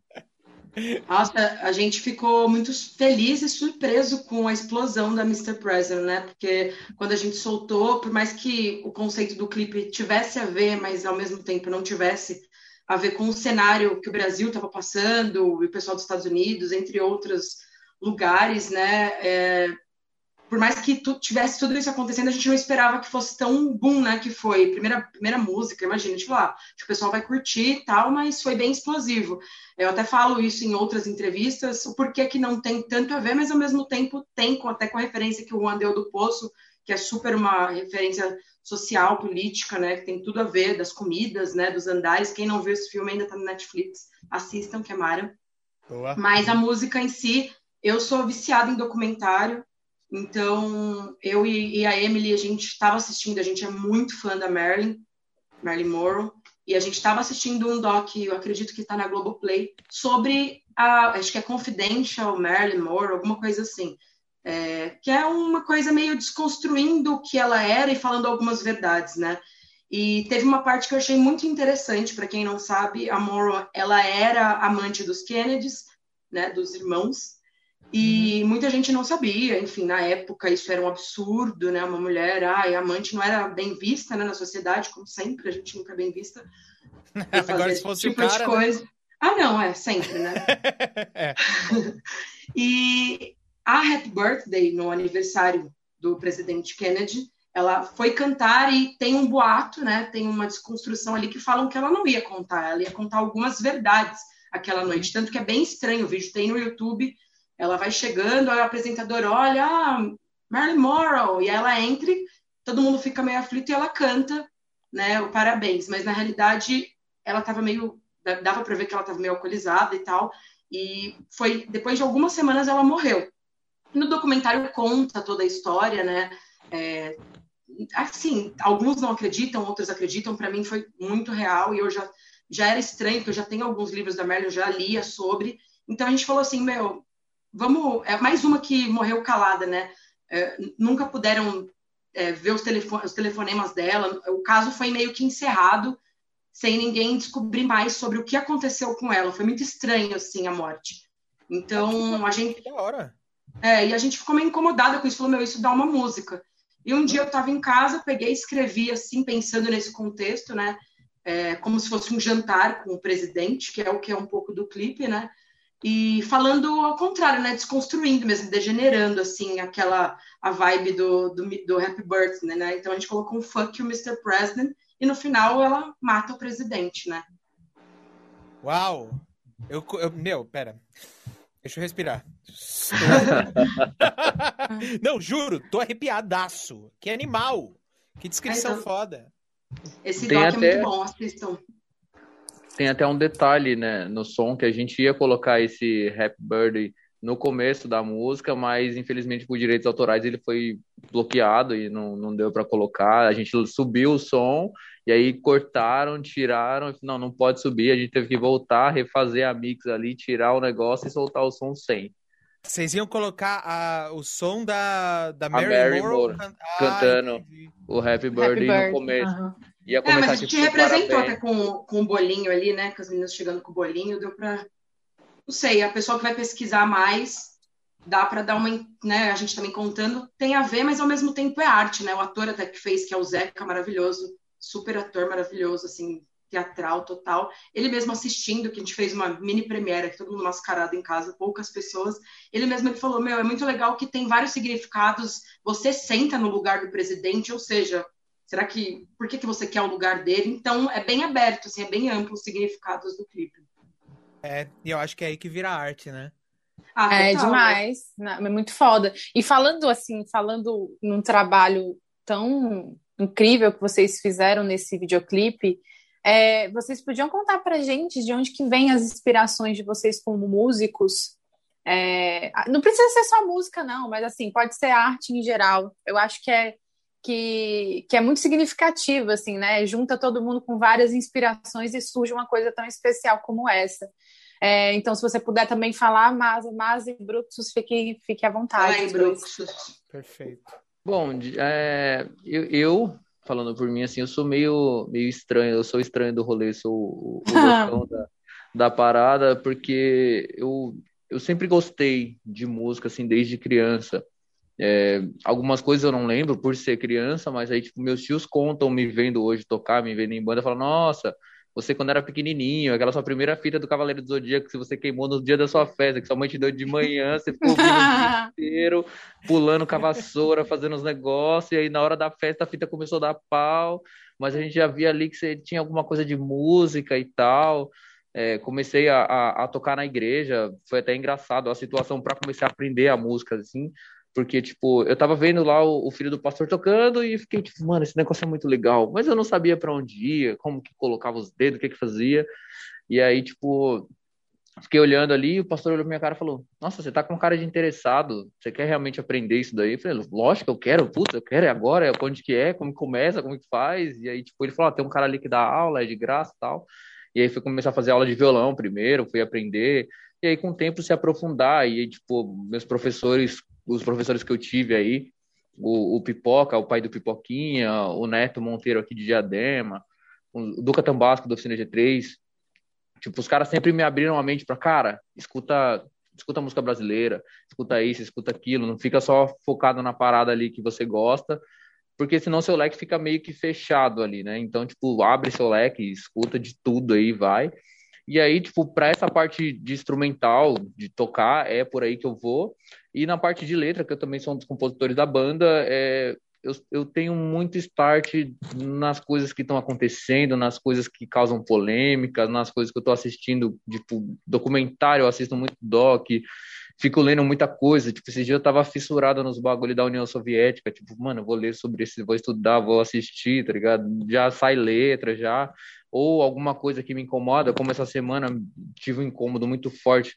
Nossa, a gente ficou muito feliz e surpreso com a explosão da Mr. President, né? Porque quando a gente soltou, por mais que o conceito do clipe tivesse a ver, mas ao mesmo tempo não tivesse a ver com o cenário que o Brasil estava passando, e o pessoal dos Estados Unidos, entre outros lugares, né? É, por mais que tu, tivesse tudo isso acontecendo, a gente não esperava que fosse tão boom, né? Que foi. Primeira, primeira música, imagina, tipo, lá, ah, o pessoal vai curtir e tal, mas foi bem explosivo. Eu até falo isso em outras entrevistas, o porquê que não tem tanto a ver, mas ao mesmo tempo tem, até com a referência que o Juan deu do Poço, que é super uma referência social, política, né? Que tem tudo a ver, das comidas, né? Dos andares. Quem não viu esse filme ainda tá no Netflix, assistam, que é Mara. Boa. Mas a música em si, eu sou viciada em documentário, então, eu e, e a Emily, a gente estava assistindo, a gente é muito fã da Marilyn, Marilyn Monroe, e a gente estava assistindo um doc, eu acredito que está na Globoplay, sobre a, acho que é Confidential Marilyn Monroe, alguma coisa assim, é, que é uma coisa meio desconstruindo o que ela era e falando algumas verdades, né? E teve uma parte que eu achei muito interessante, para quem não sabe, a Monroe, ela era amante dos Kennedys, né, dos irmãos, e uhum. muita gente não sabia, enfim, na época isso era um absurdo, né? Uma mulher, ai, amante não era bem vista né, na sociedade, como sempre, a gente nunca é bem vista. Agora, se fosse tipo o cara, de né? coisa. Né? Ah, não, é sempre, né? é. e a Happy Birthday, no aniversário do presidente Kennedy, ela foi cantar e tem um boato, né? Tem uma desconstrução ali que falam que ela não ia contar, ela ia contar algumas verdades aquela noite. Tanto que é bem estranho, o vídeo tem no YouTube ela vai chegando, aí o apresentador olha, ah, Marilyn Monroe, e ela entra, todo mundo fica meio aflito e ela canta, né, o parabéns, mas na realidade ela estava meio, dava para ver que ela estava meio alcoolizada e tal, e foi depois de algumas semanas ela morreu. No documentário conta toda a história, né, é, assim, alguns não acreditam, outros acreditam, para mim foi muito real e eu já já era estranho, porque eu já tenho alguns livros da Marilyn, eu já lia sobre, então a gente falou assim, meu, vamos. É mais uma que morreu calada, né? É, nunca puderam é, ver os, telefone, os telefonemas dela. O caso foi meio que encerrado, sem ninguém descobrir mais sobre o que aconteceu com ela. Foi muito estranho, assim, a morte. Então, a gente. Da hora. É, e a gente ficou meio incomodada com isso, falou, meu, isso dá uma música. E um dia eu estava em casa, peguei e escrevi, assim, pensando nesse contexto, né? É, como se fosse um jantar com o presidente, que é o que é um pouco do clipe, né? E falando ao contrário, né, desconstruindo mesmo, degenerando assim aquela a vibe do, do, do Happy Birthday, né? Então a gente colocou um fuck you Mr. President e no final ela mata o presidente, né? Uau! Eu, eu meu, pera. Deixa eu respirar. Não, juro, tô arrepiadaço. Que animal. Que descrição então, foda. Esse Tem doc até... é muito bom, assistam tem até um detalhe, né, no som que a gente ia colocar esse Happy Birthday no começo da música, mas infelizmente por direitos autorais ele foi bloqueado e não, não deu para colocar. A gente subiu o som e aí cortaram, tiraram, não, não pode subir. A gente teve que voltar, refazer a mix ali, tirar o negócio e soltar o som sem. Vocês iam colocar a, o som da, da Mary, Mary Moore, can... cantando ah, o Happy Birthday Happy no começo. Uhum. Ia é, mas a gente representou até com, com o bolinho ali, né? Com as meninas chegando com o bolinho, deu para Não sei, a pessoa que vai pesquisar mais, dá para dar uma. Né, a gente também contando, tem a ver, mas ao mesmo tempo é arte, né? O ator até que fez, que é o Zeca, maravilhoso, super ator maravilhoso, assim, teatral total. Ele mesmo assistindo, que a gente fez uma mini premiere, todo mundo mascarado em casa, poucas pessoas. Ele mesmo ele falou: Meu, é muito legal que tem vários significados. Você senta no lugar do presidente, ou seja, será que. Por que, que você quer o lugar dele? Então, é bem aberto, assim, é bem amplo os significados do clipe. É, e eu acho que é aí que vira arte, né? Ah, é total, demais, né? é muito foda. E falando assim, falando num trabalho tão incrível que vocês fizeram nesse videoclipe, é, vocês podiam contar pra gente de onde que vem as inspirações de vocês como músicos? É, não precisa ser só música, não, mas assim, pode ser arte em geral. Eu acho que é que, que é muito significativo, assim, né? Junta todo mundo com várias inspirações e surge uma coisa tão especial como essa. É, então, se você puder também falar, mas, mas e Bruxus, fique, fique à vontade. Ai, Bruxus. Perfeito. Bom, é, eu, eu, falando por mim, assim, eu sou meio, meio estranho, eu sou estranho do rolê, sou o, o da, da parada, porque eu, eu sempre gostei de música, assim, desde criança. É, algumas coisas eu não lembro por ser criança, mas aí, tipo, meus tios contam me vendo hoje tocar, me vendo em banda, falam, nossa, você quando era pequenininho, aquela sua primeira fita do Cavaleiro do Zodíaco que você queimou no dia da sua festa, que sua mãe te deu de manhã, você ficou o dia inteiro pulando com a vassoura, fazendo os negócios, e aí na hora da festa a fita começou a dar pau, mas a gente já via ali que você tinha alguma coisa de música e tal. É, comecei a, a, a, tocar na igreja, foi até engraçado a situação para começar a aprender a música, assim, porque, tipo, eu tava vendo lá o, o, filho do pastor tocando e fiquei, tipo, mano, esse negócio é muito legal. Mas eu não sabia para onde ia, como que colocava os dedos, o que que fazia. E aí, tipo, fiquei olhando ali e o pastor olhou pra minha cara e falou: Nossa, você tá com cara de interessado, você quer realmente aprender isso daí? Eu falei: Lógico, eu quero, puta, eu quero, é agora, é onde que é, como que começa, como que faz. E aí, tipo, ele falou: ah, tem um cara ali que dá aula, é de graça e tal. E aí fui começar a fazer aula de violão primeiro, fui aprender. E aí, com o tempo, se aprofundar. E aí, tipo, meus professores os professores que eu tive aí, o, o, Pipoca, o pai do Pipoquinha, o Neto Monteiro aqui de Diadema, o Duca Tambasco do Oficina G3, tipo, os caras sempre me abriram a mente para, cara, escuta, escuta música brasileira, escuta isso, escuta aquilo, não fica só focado na parada ali que você gosta, porque senão seu leque fica meio que fechado ali, né? Então, tipo, abre seu leque, escuta de tudo aí, vai. E aí, tipo, para essa parte de instrumental, de tocar, é por aí que eu vou. E na parte de letra, que eu também sou um dos compositores da banda, é, eu, eu tenho muito start nas coisas que estão acontecendo, nas coisas que causam polêmica, nas coisas que eu estou assistindo, tipo, documentário, eu assisto muito doc, fico lendo muita coisa. Tipo, esses dias eu tava fissurado nos bagulho da União Soviética. Tipo, mano, vou ler sobre isso, vou estudar, vou assistir, tá ligado? Já sai letra, já ou alguma coisa que me incomoda, como essa semana tive um incômodo muito forte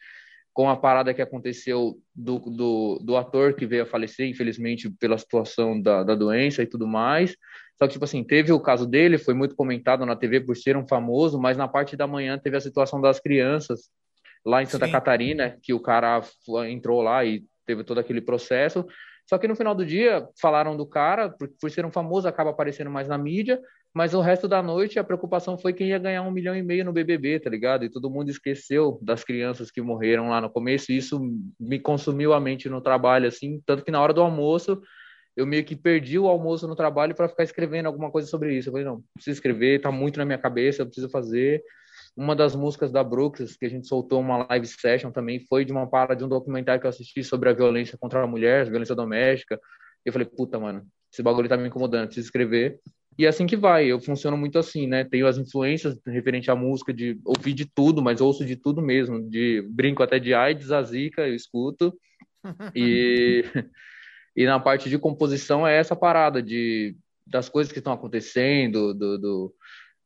com a parada que aconteceu do, do, do ator que veio a falecer, infelizmente, pela situação da, da doença e tudo mais. Só que, tipo assim, teve o caso dele, foi muito comentado na TV por ser um famoso, mas na parte da manhã teve a situação das crianças lá em Santa Sim. Catarina, que o cara entrou lá e teve todo aquele processo. Só que no final do dia falaram do cara, por, por ser um famoso, acaba aparecendo mais na mídia, mas o resto da noite a preocupação foi quem ia ganhar um milhão e meio no BBB, tá ligado? E todo mundo esqueceu das crianças que morreram lá no começo. E isso me consumiu a mente no trabalho, assim. Tanto que na hora do almoço, eu meio que perdi o almoço no trabalho para ficar escrevendo alguma coisa sobre isso. Eu falei, não, preciso escrever, tá muito na minha cabeça, eu preciso fazer. Uma das músicas da Brooks, que a gente soltou uma live session também, foi de uma parada de um documentário que eu assisti sobre a violência contra a mulher, violência doméstica. Eu falei, puta, mano, esse bagulho tá me incomodando, preciso escrever. E é assim que vai, eu funciono muito assim, né? Tenho as influências referente à música, de ouvir de tudo, mas ouço de tudo mesmo. De brinco até de AIDS, a Zika, eu escuto. E, e na parte de composição é essa parada de, das coisas que estão acontecendo, do, do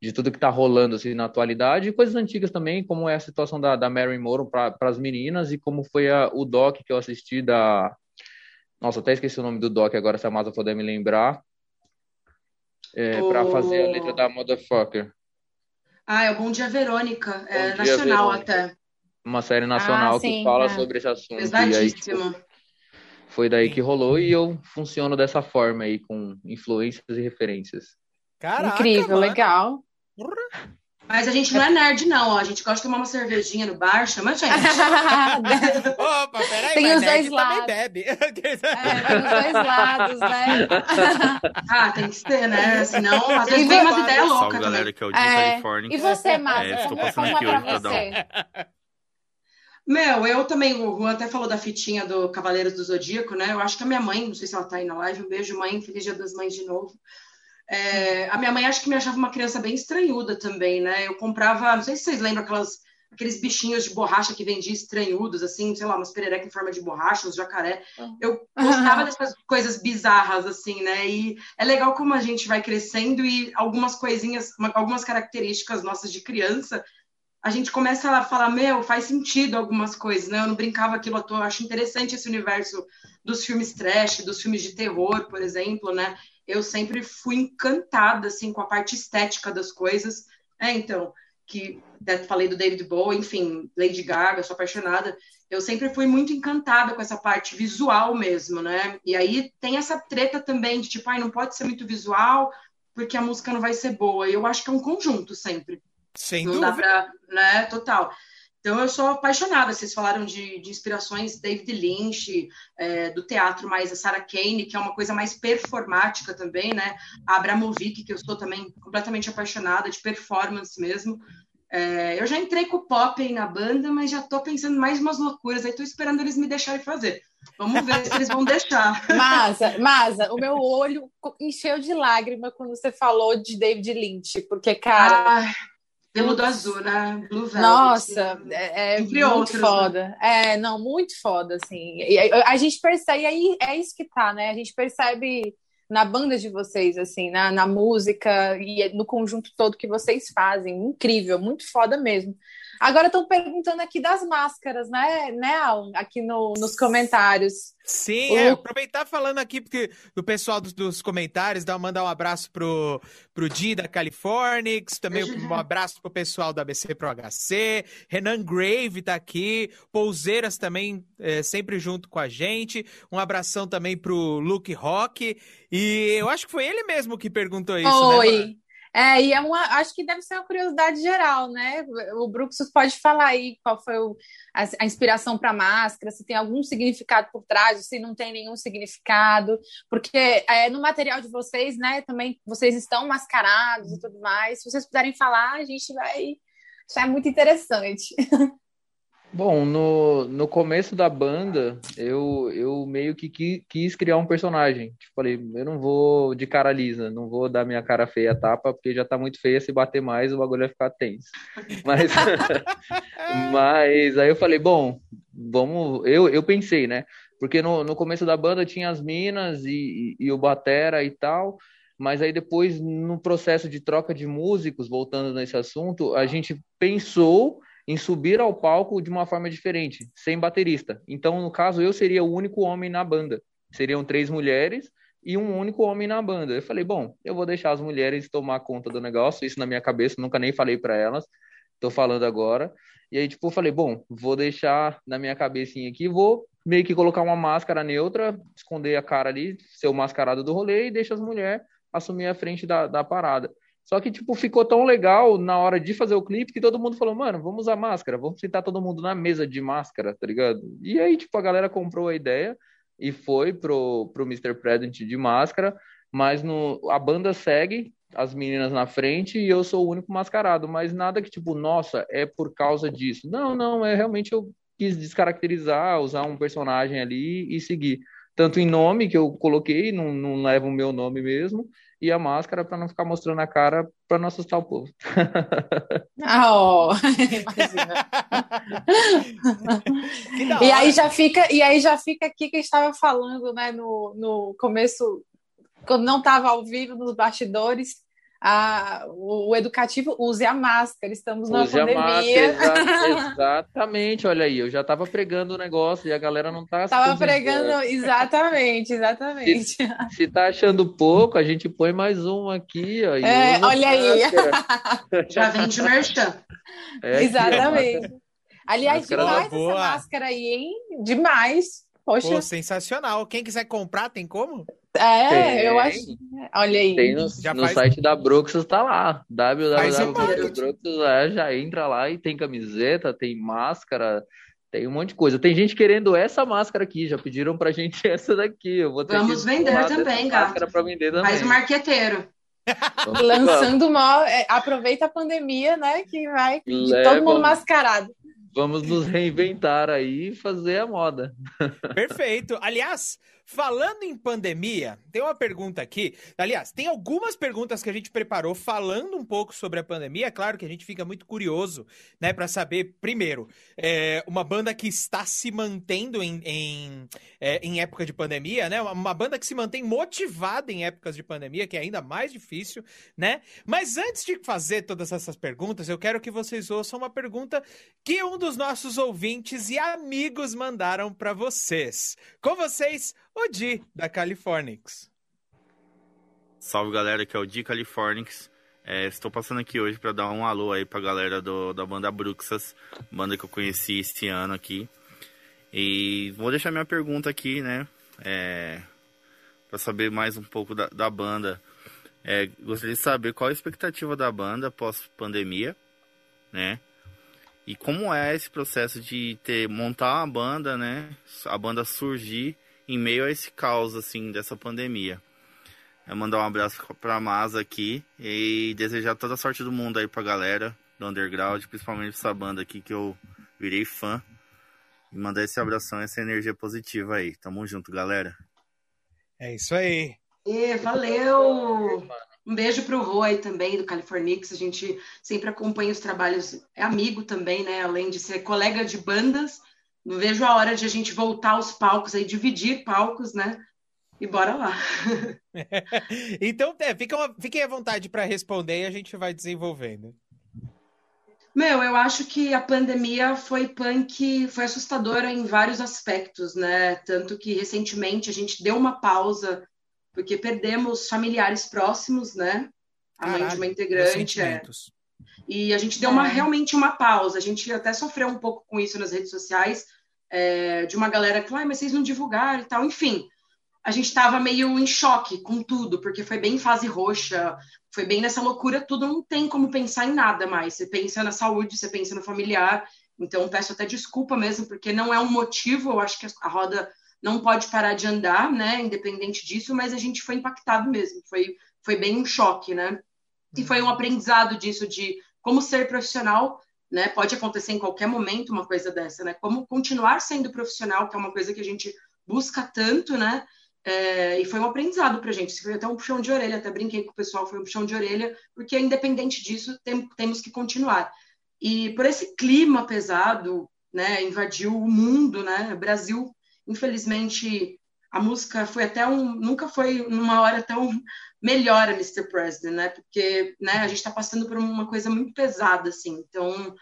de tudo que está rolando assim, na atualidade, e coisas antigas também, como é a situação da, da Mary Moore para as meninas, e como foi a, o doc que eu assisti da. Nossa, até esqueci o nome do doc agora, se a Masa puder me lembrar é, oh. para fazer a letra da Motherfucker. Ah, é o Bom Dia Verônica, é Dia nacional Verônica. até. Uma série nacional ah, sim, que fala é. sobre esse assunto. Tipo, foi daí que rolou e eu funciono dessa forma aí, com influências e referências. Caraca, Incrível, mano. legal. Mas a gente não é nerd, não, ó. A gente gosta de tomar uma cervejinha no bar, chama a gente. Opa, peraí, tem os dois lados. também bebe. É, tem os dois lados, né? ah, tem que ser, né? Senão, às vezes tem umas ideias loucas Salve, galera, que é o de é... E você, Márcia? É, estou passando aqui hoje pra dar um... Meu, eu também, o Juan até falou da fitinha do Cavaleiros do Zodíaco, né? Eu acho que a minha mãe, não sei se ela tá aí na live, um beijo, mãe, feliz dia das mães de novo. É, a minha mãe acho que me achava uma criança bem estranhuda também, né? Eu comprava, não sei se vocês lembram aquelas, aqueles bichinhos de borracha que vendia estranhudos, assim, sei lá, umas pererecas em forma de borracha, uns jacaré. Eu gostava dessas coisas bizarras, assim, né? E é legal como a gente vai crescendo e algumas coisinhas, algumas características nossas de criança, a gente começa a falar, meu, faz sentido algumas coisas, né? Eu não brincava aquilo à toa, eu acho interessante esse universo dos filmes trash, dos filmes de terror, por exemplo, né? Eu sempre fui encantada assim com a parte estética das coisas. É, então, que falei do David Bowie, enfim, Lady Gaga, sou apaixonada. Eu sempre fui muito encantada com essa parte visual mesmo, né? E aí tem essa treta também de tipo, ai, não pode ser muito visual porque a música não vai ser boa. E eu acho que é um conjunto sempre. Sem não dúvida. dá pra, né, total. Então, eu sou apaixonada. Vocês falaram de, de inspirações David Lynch, é, do teatro mais a Sarah Kane, que é uma coisa mais performática também, né? A Abramovic, que eu sou também completamente apaixonada, de performance mesmo. É, eu já entrei com o pop aí na banda, mas já estou pensando mais umas loucuras. Aí estou esperando eles me deixarem fazer. Vamos ver se eles vão deixar. Masa, Masa, o meu olho encheu de lágrima quando você falou de David Lynch, porque, cara. Ah Veludo azul, né? Blue Velvet. Nossa, é, é muito outros, né? foda. Né? É, não, muito foda, assim. E a, a gente percebe, aí é isso que tá, né? A gente percebe na banda de vocês, assim, na, na música e no conjunto todo que vocês fazem. Incrível, muito foda mesmo. Agora estão perguntando aqui das máscaras, né, né Al? Aqui no, nos comentários. Sim, o... é, aproveitar falando aqui porque, do pessoal dos, dos comentários, dar, mandar um abraço pro, pro Di da Californix, também um abraço pro pessoal da ABC Pro HC, Renan Grave tá aqui, Pouseiras também é, sempre junto com a gente, um abração também pro Luke Rock, e eu acho que foi ele mesmo que perguntou isso, né, Oi. né? É, e é uma, acho que deve ser uma curiosidade geral, né? O Bruxus pode falar aí qual foi o, a, a, inspiração para a máscara, se tem algum significado por trás, se não tem nenhum significado, porque é, no material de vocês, né, também vocês estão mascarados e tudo mais. Se vocês puderem falar, a gente vai. Isso é muito interessante. Bom, no, no começo da banda, eu, eu meio que quis, criar um personagem. Tipo, falei, eu não vou de cara lisa, não vou dar minha cara feia a tapa, porque já tá muito feia, se bater mais o bagulho vai ficar tenso. Mas, mas aí eu falei, bom, vamos. Eu, eu pensei, né? Porque no, no começo da banda tinha as minas e, e, e o Batera e tal. Mas aí depois, no processo de troca de músicos, voltando nesse assunto, a gente pensou em subir ao palco de uma forma diferente, sem baterista. Então, no caso, eu seria o único homem na banda. Seriam três mulheres e um único homem na banda. Eu falei, bom, eu vou deixar as mulheres tomar conta do negócio, isso na minha cabeça, nunca nem falei para elas, tô falando agora. E aí, tipo, eu falei, bom, vou deixar na minha cabecinha aqui, vou meio que colocar uma máscara neutra, esconder a cara ali, ser o mascarado do rolê e deixa as mulheres assumir a frente da, da parada. Só que, tipo, ficou tão legal na hora de fazer o clipe que todo mundo falou, mano, vamos usar máscara, vamos sentar todo mundo na mesa de máscara, tá ligado? E aí, tipo, a galera comprou a ideia e foi pro, pro Mr. President de máscara, mas no, a banda segue, as meninas na frente e eu sou o único mascarado, mas nada que, tipo, nossa, é por causa disso. Não, não, é realmente eu quis descaracterizar, usar um personagem ali e seguir. Tanto em nome, que eu coloquei, não, não leva o meu nome mesmo, e a máscara para não ficar mostrando a cara para não assustar o povo. Oh, e aí já fica e aí já fica aqui que estava falando, né, no, no começo quando não estava ao vivo nos bastidores, a, o, educativo use a máscara, estamos na use pandemia. Máscara, exa exatamente, olha aí, eu já estava pregando o negócio e a galera não está Estava pregando, exatamente, exatamente. Se, se tá achando pouco, a gente põe mais um aqui, ó. É, olha aí. já vem de merchan. É exatamente. Aliás, demais essa máscara aí, hein? Demais. Poxa. Pô, sensacional. Quem quiser comprar, tem como? É, tem. eu acho. Olha aí. Tem no, no faz... site da Bruxas, tá lá. www.bruxas, é, já entra lá e tem camiseta, tem máscara, tem um monte de coisa. Tem gente querendo essa máscara aqui, já pediram pra gente essa daqui. Eu vou Vamos vender também, gato. Pra vender também. Faz o marqueteiro. Lançando uma. É, aproveita a pandemia, né? Que vai todo mundo mascarado. Vamos nos reinventar aí e fazer a moda. Perfeito. Aliás, Falando em pandemia, tem uma pergunta aqui. Aliás, tem algumas perguntas que a gente preparou falando um pouco sobre a pandemia. Claro que a gente fica muito curioso, né, para saber, primeiro, é, uma banda que está se mantendo em, em, é, em época de pandemia, né? Uma banda que se mantém motivada em épocas de pandemia, que é ainda mais difícil, né? Mas antes de fazer todas essas perguntas, eu quero que vocês ouçam uma pergunta que um dos nossos ouvintes e amigos mandaram para vocês. Com vocês, o Di, da Californix. Salve galera, aqui é o Di Californix. É, estou passando aqui hoje para dar um alô aí pra galera do, da banda Bruxas, banda que eu conheci este ano aqui. E vou deixar minha pergunta aqui, né? É, para saber mais um pouco da, da banda. É, gostaria de saber qual a expectativa da banda pós-pandemia, né? E como é esse processo de ter montar uma banda, né? A banda surgir em meio a esse caos assim dessa pandemia. É mandar um abraço para a Masa aqui e desejar toda a sorte do mundo aí pra galera do underground, principalmente essa banda aqui que eu virei fã. E mandar esse abração, essa energia positiva aí. Tamo junto, galera. É isso aí. E, valeu! Um beijo pro Roy também, do Californix. A gente sempre acompanha os trabalhos, é amigo também, né? Além de ser colega de bandas, não vejo a hora de a gente voltar aos palcos aí, dividir palcos, né? E bora lá. então, é, fiquem, fiquem à vontade para responder e a gente vai desenvolvendo. Meu, eu acho que a pandemia foi punk, foi assustadora em vários aspectos, né? Tanto que recentemente a gente deu uma pausa porque perdemos familiares próximos, né? A Caralho, mãe de uma integrante. É. E a gente deu uma, realmente uma pausa. A gente até sofreu um pouco com isso nas redes sociais, é, de uma galera que, ah, mas vocês não divulgaram e tal. Enfim, a gente estava meio em choque com tudo, porque foi bem fase roxa, foi bem nessa loucura, tudo não tem como pensar em nada mais. Você pensa na saúde, você pensa no familiar. Então, peço até desculpa mesmo, porque não é um motivo, eu acho que a roda não pode parar de andar, né, independente disso, mas a gente foi impactado mesmo, foi, foi bem um choque, né? E foi um aprendizado disso, de como ser profissional, né? Pode acontecer em qualquer momento uma coisa dessa, né? Como continuar sendo profissional, que é uma coisa que a gente busca tanto, né? É, e foi um aprendizado para gente. Foi até um puxão de orelha, até brinquei com o pessoal, foi um puxão de orelha, porque independente disso, tem, temos que continuar. E por esse clima pesado, né, invadiu o mundo, né? O Brasil, infelizmente, a música foi até um, nunca foi numa hora tão melhor a Mr. President, né? Porque né, a gente está passando por uma coisa muito pesada, assim. Então,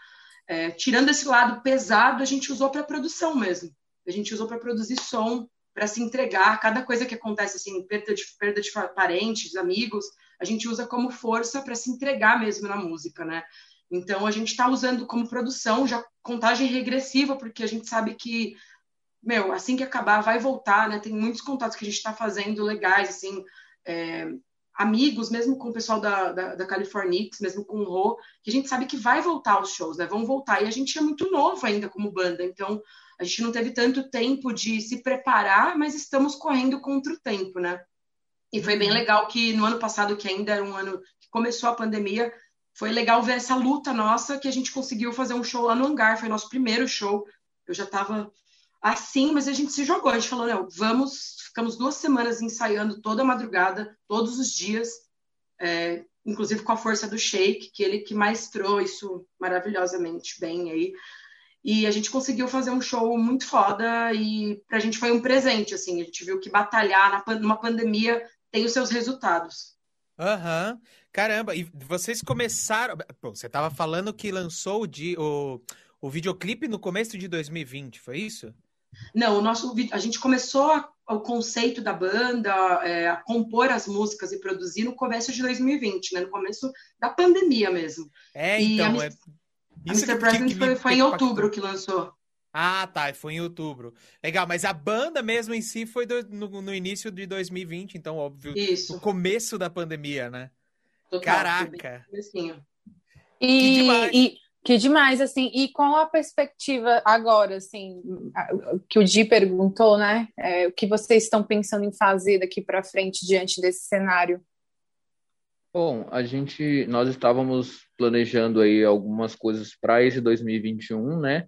é, tirando esse lado pesado, a gente usou para produção mesmo. A gente usou para produzir som, para se entregar. Cada coisa que acontece, assim, perda de, perda de parentes, amigos, a gente usa como força para se entregar mesmo na música, né? Então, a gente está usando como produção, já contagem regressiva, porque a gente sabe que, meu, assim que acabar, vai voltar, né? Tem muitos contatos que a gente está fazendo legais, assim, é, amigos, mesmo com o pessoal da, da, da Californix, mesmo com o Rô, que a gente sabe que vai voltar os shows, né? Vão voltar. E a gente é muito novo ainda como banda, então a gente não teve tanto tempo de se preparar, mas estamos correndo contra o tempo, né? E foi bem uhum. legal que no ano passado, que ainda era um ano que começou a pandemia, foi legal ver essa luta nossa que a gente conseguiu fazer um show lá no hangar, foi nosso primeiro show. Eu já estava assim, mas a gente se jogou, a gente falou, não, vamos, ficamos duas semanas ensaiando toda a madrugada, todos os dias, é, inclusive com a força do Shake, que ele que maestrou isso maravilhosamente bem aí. E a gente conseguiu fazer um show muito foda e pra gente foi um presente, assim, a gente viu que batalhar numa pandemia tem os seus resultados. Aham, uhum. caramba, e vocês começaram, Pô, você tava falando que lançou o, o, o videoclipe no começo de 2020, foi isso? Não, o nosso a gente começou a, o conceito da banda, é, a compor as músicas e produzir no começo de 2020, né? No começo da pandemia mesmo. É, então. A, é... a Mr. President foi, foi em outubro que lançou. Ah, tá, foi em outubro. Legal, mas a banda mesmo em si foi do, no, no, início de 2020, então, óbvio, Isso. no começo da pandemia, né? Total, Caraca! E, que demais. E, que demais, assim, e qual a perspectiva agora, assim, que o Di perguntou, né? É, o que vocês estão pensando em fazer daqui para frente diante desse cenário? Bom, a gente, nós estávamos planejando aí algumas coisas para esse 2021, né?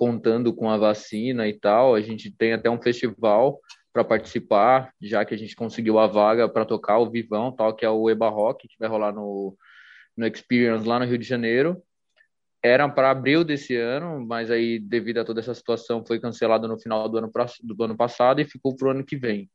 contando com a vacina e tal. A gente tem até um festival para participar, já que a gente conseguiu a vaga para tocar o Vivão, tal, que é o Eba Rock, que vai rolar no, no Experience lá no Rio de Janeiro. Era para abril desse ano, mas aí, devido a toda essa situação, foi cancelado no final do ano, do ano passado e ficou para o ano que vem,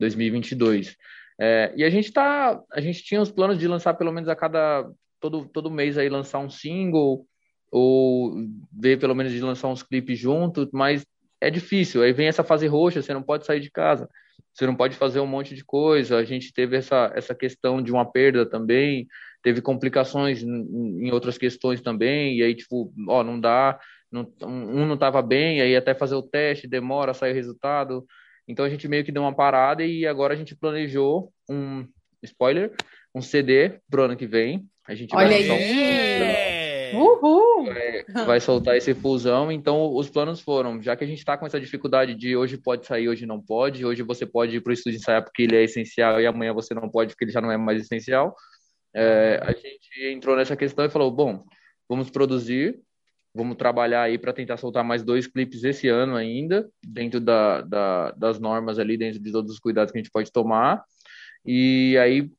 2022. É, e a gente tá, a gente tinha os planos de lançar pelo menos a cada todo, todo mês aí lançar um single, ou ver pelo menos de lançar uns clipes juntos, mas é difícil. Aí vem essa fase roxa, você não pode sair de casa, você não pode fazer um monte de coisa. A gente teve essa, essa questão de uma perda também, teve complicações em outras questões também, e aí, tipo, ó, não dá, não, um não estava bem, aí até fazer o teste demora, sair o resultado. Então a gente meio que deu uma parada e agora a gente planejou um spoiler, um CD pro ano que vem. A gente Olha vai aí! Um... Uhul! Vai, vai, soltar esse fusão. Então, os planos foram, já que a gente está com essa dificuldade de hoje pode sair, hoje não pode, hoje você pode ir para o estúdio ensaiar porque ele é essencial e amanhã você não pode porque ele já não é mais essencial. É, a gente entrou nessa questão e falou: bom, vamos produzir, vamos trabalhar aí para tentar soltar mais dois clipes esse ano ainda, dentro da, da, das normas ali, dentro de todos os cuidados que a gente pode tomar. E aí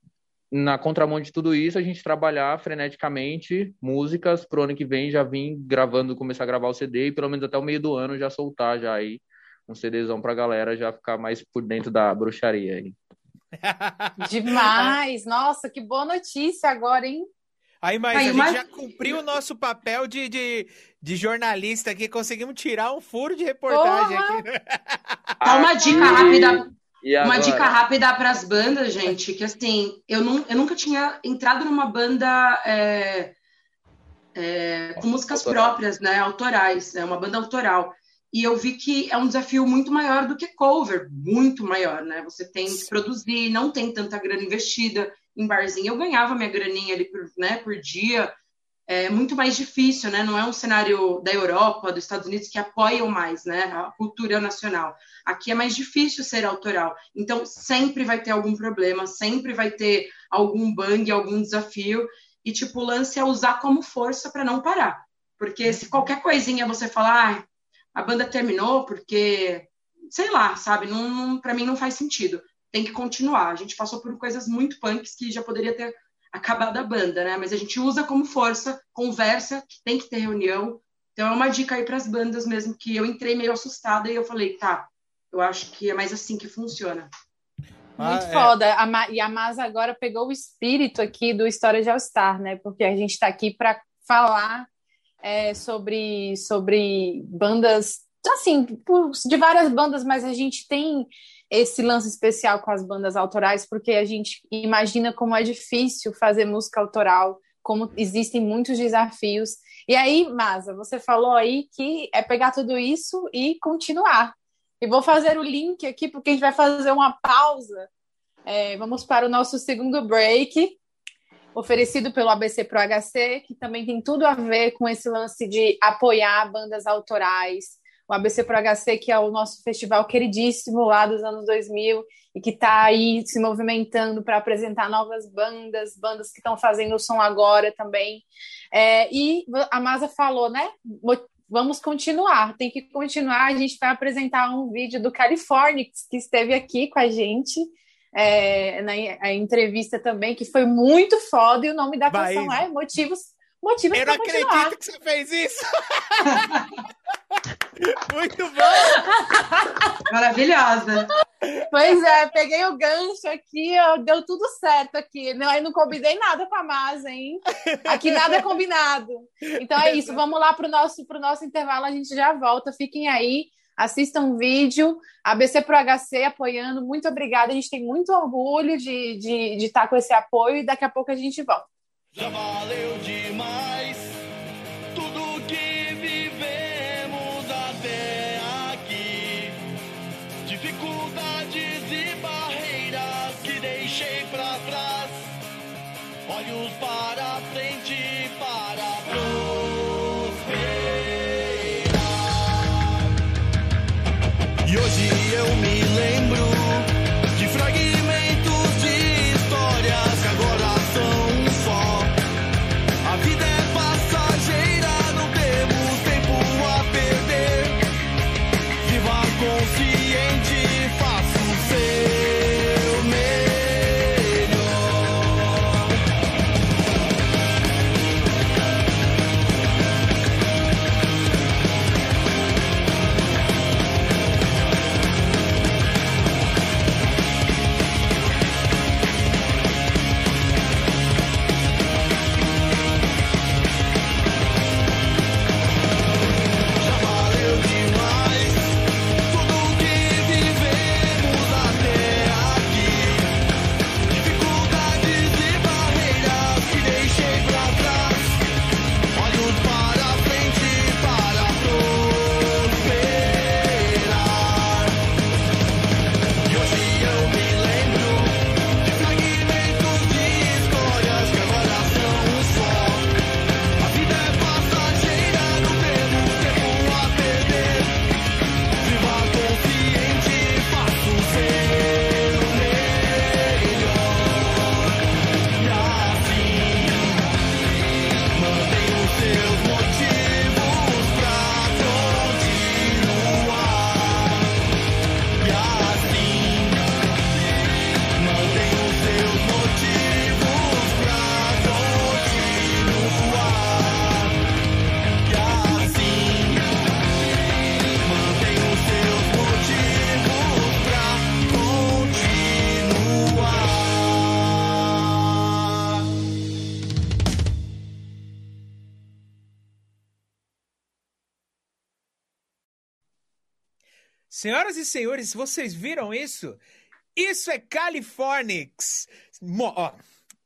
na contramão de tudo isso, a gente trabalhar freneticamente músicas pro ano que vem, já vim gravando, começar a gravar o CD e pelo menos até o meio do ano já soltar já aí um CDzão pra galera já ficar mais por dentro da bruxaria aí. Demais! Nossa, que boa notícia agora, hein? Aí, mas Aí, a mas... gente já cumpriu o nosso papel de, de, de, jornalista aqui, conseguimos tirar um furo de reportagem Porra! aqui. Né? Dá uma dica rápida uma dica rápida para as bandas, gente, que assim, eu, não, eu nunca tinha entrado numa banda é, é, com músicas próprias, né, autorais, é uma banda autoral. E eu vi que é um desafio muito maior do que cover, muito maior, né? Você tem que produzir, não tem tanta grana investida em barzinho. Eu ganhava minha graninha ali por, né, por dia, é muito mais difícil, né? Não é um cenário da Europa, dos Estados Unidos que apoiam mais, né? A cultura nacional. Aqui é mais difícil ser autoral. Então sempre vai ter algum problema, sempre vai ter algum bang, algum desafio. E tipo, o lance é usar como força para não parar. Porque se qualquer coisinha você falar, ah, a banda terminou porque, sei lá, sabe? Não, não para mim não faz sentido. Tem que continuar. A gente passou por coisas muito punks que já poderia ter acabar da banda, né? Mas a gente usa como força, conversa, tem que ter reunião. Então é uma dica aí para as bandas mesmo que eu entrei meio assustada e eu falei, tá, eu acho que é mais assim que funciona. Ah, Muito é. foda. A e a Masa agora pegou o espírito aqui do História de All Star, né? Porque a gente está aqui para falar é, sobre, sobre bandas, assim, de várias bandas, mas a gente tem esse lance especial com as bandas autorais, porque a gente imagina como é difícil fazer música autoral, como existem muitos desafios. E aí, Masa, você falou aí que é pegar tudo isso e continuar. E vou fazer o link aqui, porque a gente vai fazer uma pausa. É, vamos para o nosso segundo break, oferecido pelo ABC Pro HC, que também tem tudo a ver com esse lance de apoiar bandas autorais, o ABC Pro HC, que é o nosso festival queridíssimo lá dos anos 2000 e que está aí se movimentando para apresentar novas bandas, bandas que estão fazendo o som agora também. É, e a Masa falou, né? Vamos continuar, tem que continuar. A gente vai apresentar um vídeo do Californix, que esteve aqui com a gente. É, na entrevista também, que foi muito foda, e o nome da vai. canção é Motivos Motivos Eu não acredito que você fez isso! Muito bom! Maravilhosa! Pois é, peguei o gancho aqui, deu tudo certo aqui. Não, eu não combinei nada com a Masa, hein? Aqui nada é combinado. Então é isso, vamos lá para o nosso, pro nosso intervalo, a gente já volta. Fiquem aí, assistam um vídeo, ABC Pro HC apoiando, muito obrigada, a gente tem muito orgulho de, de, de estar com esse apoio e daqui a pouco a gente volta. Já valeu demais tudo que vivemos até aqui, dificuldades e barreiras que deixei pra trás, olhos para frente. Senhoras e senhores, vocês viram isso? Isso é ó,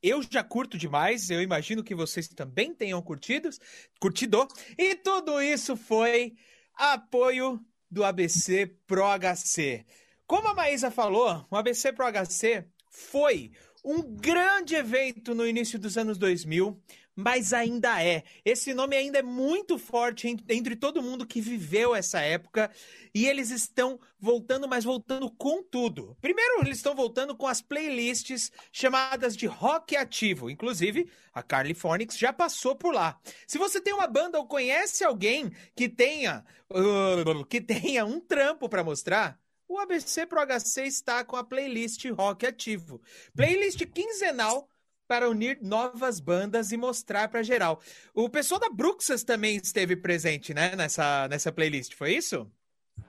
eu já curto demais, eu imagino que vocês também tenham curtidos, curtido. E tudo isso foi apoio do ABC Pro HC. Como a Maísa falou, o ABC Pro HC foi um grande evento no início dos anos 2000, mas ainda é. Esse nome ainda é muito forte en- entre todo mundo que viveu essa época e eles estão voltando, mas voltando com tudo. Primeiro, eles estão voltando com as playlists chamadas de rock ativo. Inclusive, a Carly Phonics já passou por lá. Se você tem uma banda ou conhece alguém que tenha, uh, que tenha um trampo para mostrar, o ABC Pro HC está com a playlist rock ativo. Playlist quinzenal para unir novas bandas e mostrar para geral. O pessoal da Bruxas também esteve presente, né, nessa, nessa playlist, foi isso?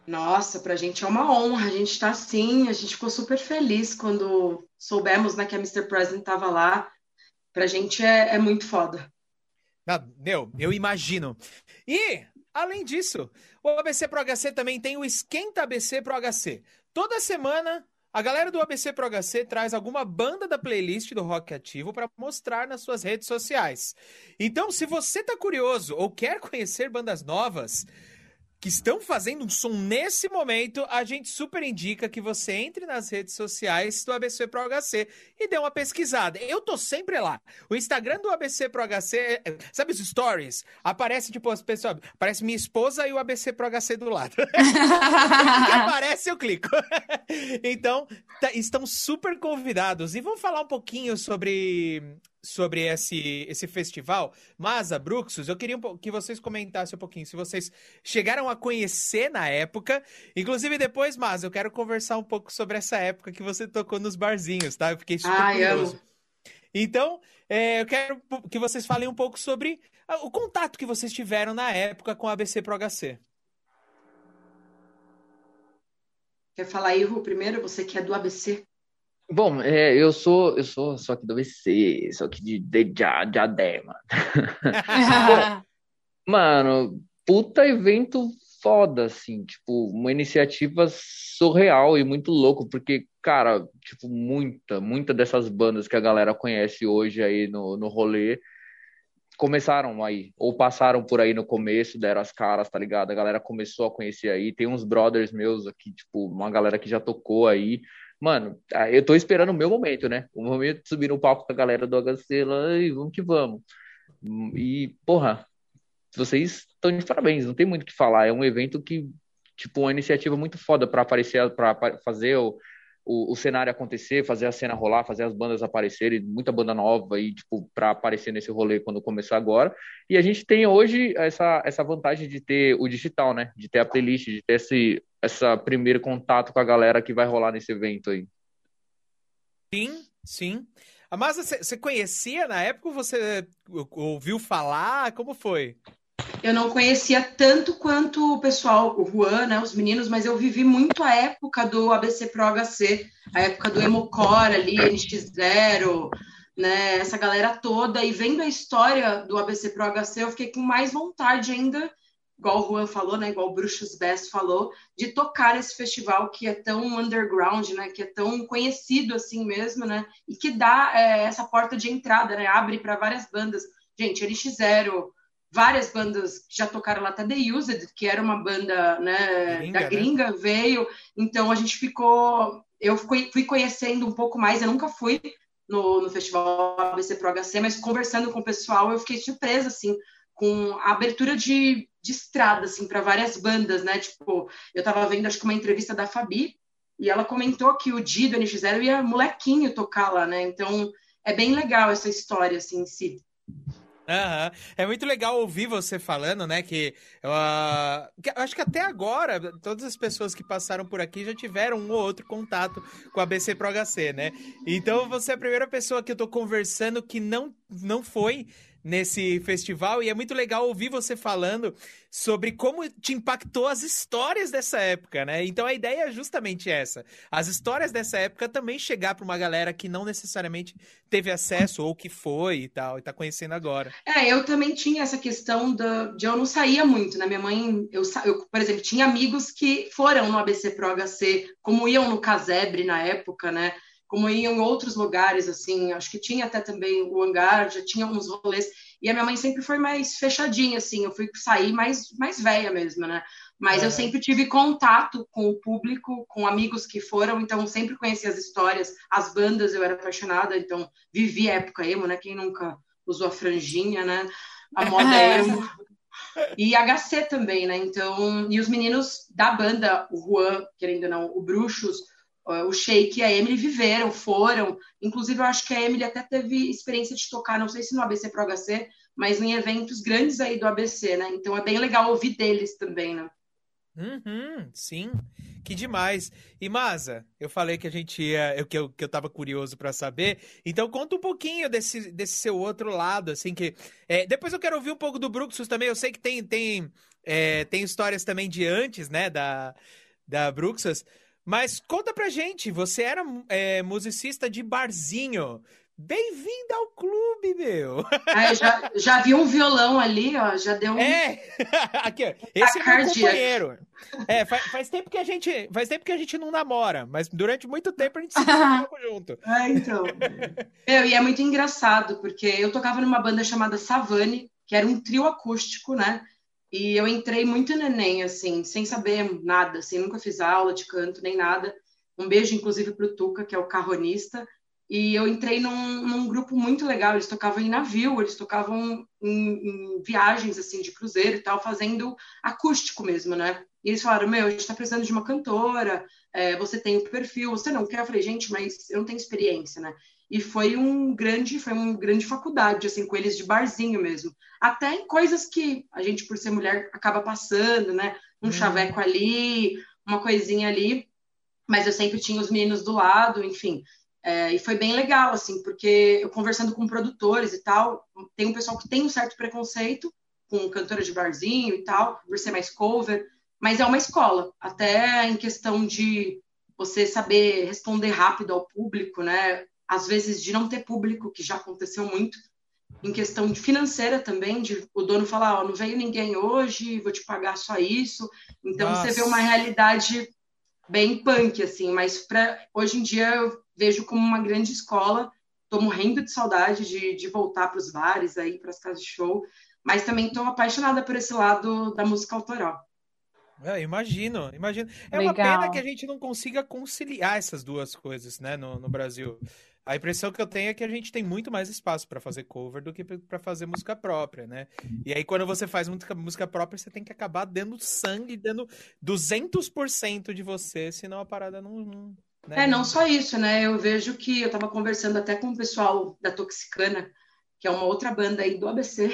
Nossa, pra gente é uma honra. A gente tá assim, a gente ficou super feliz quando soubemos, né, que a Mr. President tava lá. Pra gente é, é muito foda. Ah, meu, eu imagino. E, além disso, o ABC Pro HC também tem o Esquenta ABC Pro HC. Toda semana, a galera do ABC Pro HC traz alguma banda da playlist do Rock Ativo para mostrar nas suas redes sociais. Então, se você tá curioso ou quer conhecer bandas novas que estão fazendo um som nesse momento, a gente super indica que você entre nas redes sociais do ABC Pro HC e dê uma pesquisada. Eu tô sempre lá. O Instagram do ABC Pro HC, é- sabe os stories? Aparece, tipo, as pessoas, aparece minha esposa e o ABC Pro HC do lado. Aparece, eu clico. então, tá- estão super convidados. E vamos falar um pouquinho sobre, sobre esse, esse festival. Mas, a Bruxus, eu queria que vocês comentassem um pouquinho. Se vocês chegaram a conhecer na época. Inclusive, depois, mas eu quero conversar um pouco sobre essa época que você tocou nos barzinhos, tá? Eu fiquei super Ai, curioso. amo. Então, é, eu quero que vocês falem um pouco sobre ah, o contato que vocês tiveram na época com a ABC Pro HC. Quer falar aí, Ru, primeiro? Você que é do ABC. Bom, é, eu sou eu sou só aqui do ABC, só aqui de, de Dia- Diadema. Mano, puta evento foda, assim, tipo, uma iniciativa surreal e muito louco, porque, cara, tipo, muita, muita dessas bandas que a galera conhece hoje aí no, no rolê começaram aí, ou passaram por aí no começo, deram as caras, tá ligado? A galera começou a conhecer aí, tem uns brothers meus aqui, tipo, uma galera que já tocou aí, mano, eu tô esperando o meu momento, né? O momento de subir no palco com a galera do HC lá e vamos que vamos. E, porra, vocês estão de parabéns, não tem muito o que falar. É um evento que, tipo, uma iniciativa muito foda para aparecer, para fazer o, o, o, cenário acontecer, fazer a cena rolar, fazer as bandas aparecerem, muita banda nova e, tipo, para aparecer nesse rolê quando começar agora. E a gente tem hoje essa, essa vantagem de ter o digital, né? De ter a playlist, de ter esse essa primeiro contato com a galera que vai rolar nesse evento aí. Sim, sim. Mas você conhecia na época você ouviu falar? Como foi? Eu não conhecia tanto quanto o pessoal, o Juan, né, os meninos, mas eu vivi muito a época do ABC Pro HC, a época do Emocore ali, NX0, né, essa galera toda, e vendo a história do ABC Pro HC, eu fiquei com mais vontade ainda igual o Juan falou, né, igual o Bruxos Best falou, de tocar esse festival que é tão underground, né, que é tão conhecido assim mesmo, né, e que dá é, essa porta de entrada, né, abre para várias bandas. Gente, NX0, várias bandas que já tocaram lá, até The Used, que era uma banda né, gringa, da gringa, né? veio. Então a gente ficou. Eu fui, fui conhecendo um pouco mais, eu nunca fui no, no festival ABC Pro HC, mas conversando com o pessoal, eu fiquei surpresa, assim, com a abertura de, de estrada, assim, para várias bandas, né? Tipo, eu tava vendo, acho que uma entrevista da Fabi, e ela comentou que o Di do NX0 ia molequinho tocar lá, né? Então, é bem legal essa história, assim, em si. Uhum. É muito legal ouvir você falando, né? Que, uh, que acho que até agora todas as pessoas que passaram por aqui já tiveram um ou outro contato com a BC Pro HC, né? Então você é a primeira pessoa que eu tô conversando que não, não foi nesse festival e é muito legal ouvir você falando sobre como te impactou as histórias dessa época, né? Então a ideia é justamente essa. As histórias dessa época também chegar para uma galera que não necessariamente teve acesso ou que foi e tal, e tá conhecendo agora. É, eu também tinha essa questão de eu não saía muito, né? Minha mãe, eu, eu, por exemplo, tinha amigos que foram no ABC Pro HC, como iam no Casebre na época, né? Como iam em outros lugares, assim, acho que tinha até também o hangar, já tinha uns rolês, e a minha mãe sempre foi mais fechadinha, assim, eu fui sair mais, mais velha mesmo, né? Mas é. eu sempre tive contato com o público, com amigos que foram, então sempre conheci as histórias, as bandas, eu era apaixonada, então vivi a época emo, né? Quem nunca usou a franjinha, né? A moda emo. E HC também, né? Então, e os meninos da banda, o Juan, querendo ou não, o Bruxos, o Sheik e a Emily viveram, foram. Inclusive, eu acho que a Emily até teve experiência de tocar, não sei se no ABC Pro HC, mas em eventos grandes aí do ABC, né? Então é bem legal ouvir deles também, né? Uhum, sim, que demais. E Maza, eu falei que a gente ia, eu, que, eu, que eu tava curioso para saber, então conta um pouquinho desse, desse seu outro lado, assim, que é, depois eu quero ouvir um pouco do Bruxus também, eu sei que tem, tem, é, tem histórias também de antes, né, da, da Bruxas, mas conta pra gente, você era é, musicista de barzinho. Bem-vindo ao clube, meu! Já, já vi um violão ali, ó, já deu um. É! Aqui, ó. Esse é meu companheiro. É, faz, faz, tempo que a gente. Faz tempo que a gente não namora, mas durante muito tempo a gente se um junto. É, então. Meu, e é muito engraçado, porque eu tocava numa banda chamada Savane, que era um trio acústico, né? E eu entrei muito neném, assim, sem saber nada, assim, nunca fiz aula de canto nem nada. Um beijo, inclusive, para o Tuca, que é o carronista. E eu entrei num, num, grupo muito legal. Eles tocavam em navio, eles tocavam em, em, viagens, assim, de cruzeiro e tal, fazendo acústico mesmo, né? E eles falaram, meu, a gente está precisando de uma cantora, é, você tem o perfil, você não quer? Eu falei, gente, mas eu não tenho experiência, né? E foi um grande, foi uma grande faculdade, assim, com eles de barzinho mesmo. Até em coisas que a gente, por ser mulher, acaba passando, né? Um hum. chaveco ali, uma coisinha ali, mas eu sempre tinha os meninos do lado, enfim. É, e foi bem legal, assim, porque eu conversando com produtores e tal, tem um pessoal que tem um certo preconceito com cantora de barzinho e tal, por ser mais cover, mas é uma escola, até em questão de você saber responder rápido ao público, né? Às vezes de não ter público, que já aconteceu muito, em questão de financeira também, de o dono falar, ó, oh, não veio ninguém hoje, vou te pagar só isso. Então Nossa. você vê uma realidade bem punk, assim, mas pra, hoje em dia eu vejo como uma grande escola. Estou morrendo de saudade de, de voltar para os bares, aí para as casas de show, mas também estou apaixonada por esse lado da música autoral. É, imagino, imagino. É Legal. uma pena que a gente não consiga conciliar essas duas coisas, né, no, no Brasil. A impressão que eu tenho é que a gente tem muito mais espaço para fazer cover do que para fazer música própria, né? E aí quando você faz música, música própria, você tem que acabar dando sangue, dando 200% de você, senão a parada não, não né? É, não só isso, né? Eu vejo que eu estava conversando até com o pessoal da Toxicana, que é uma outra banda aí do ABC,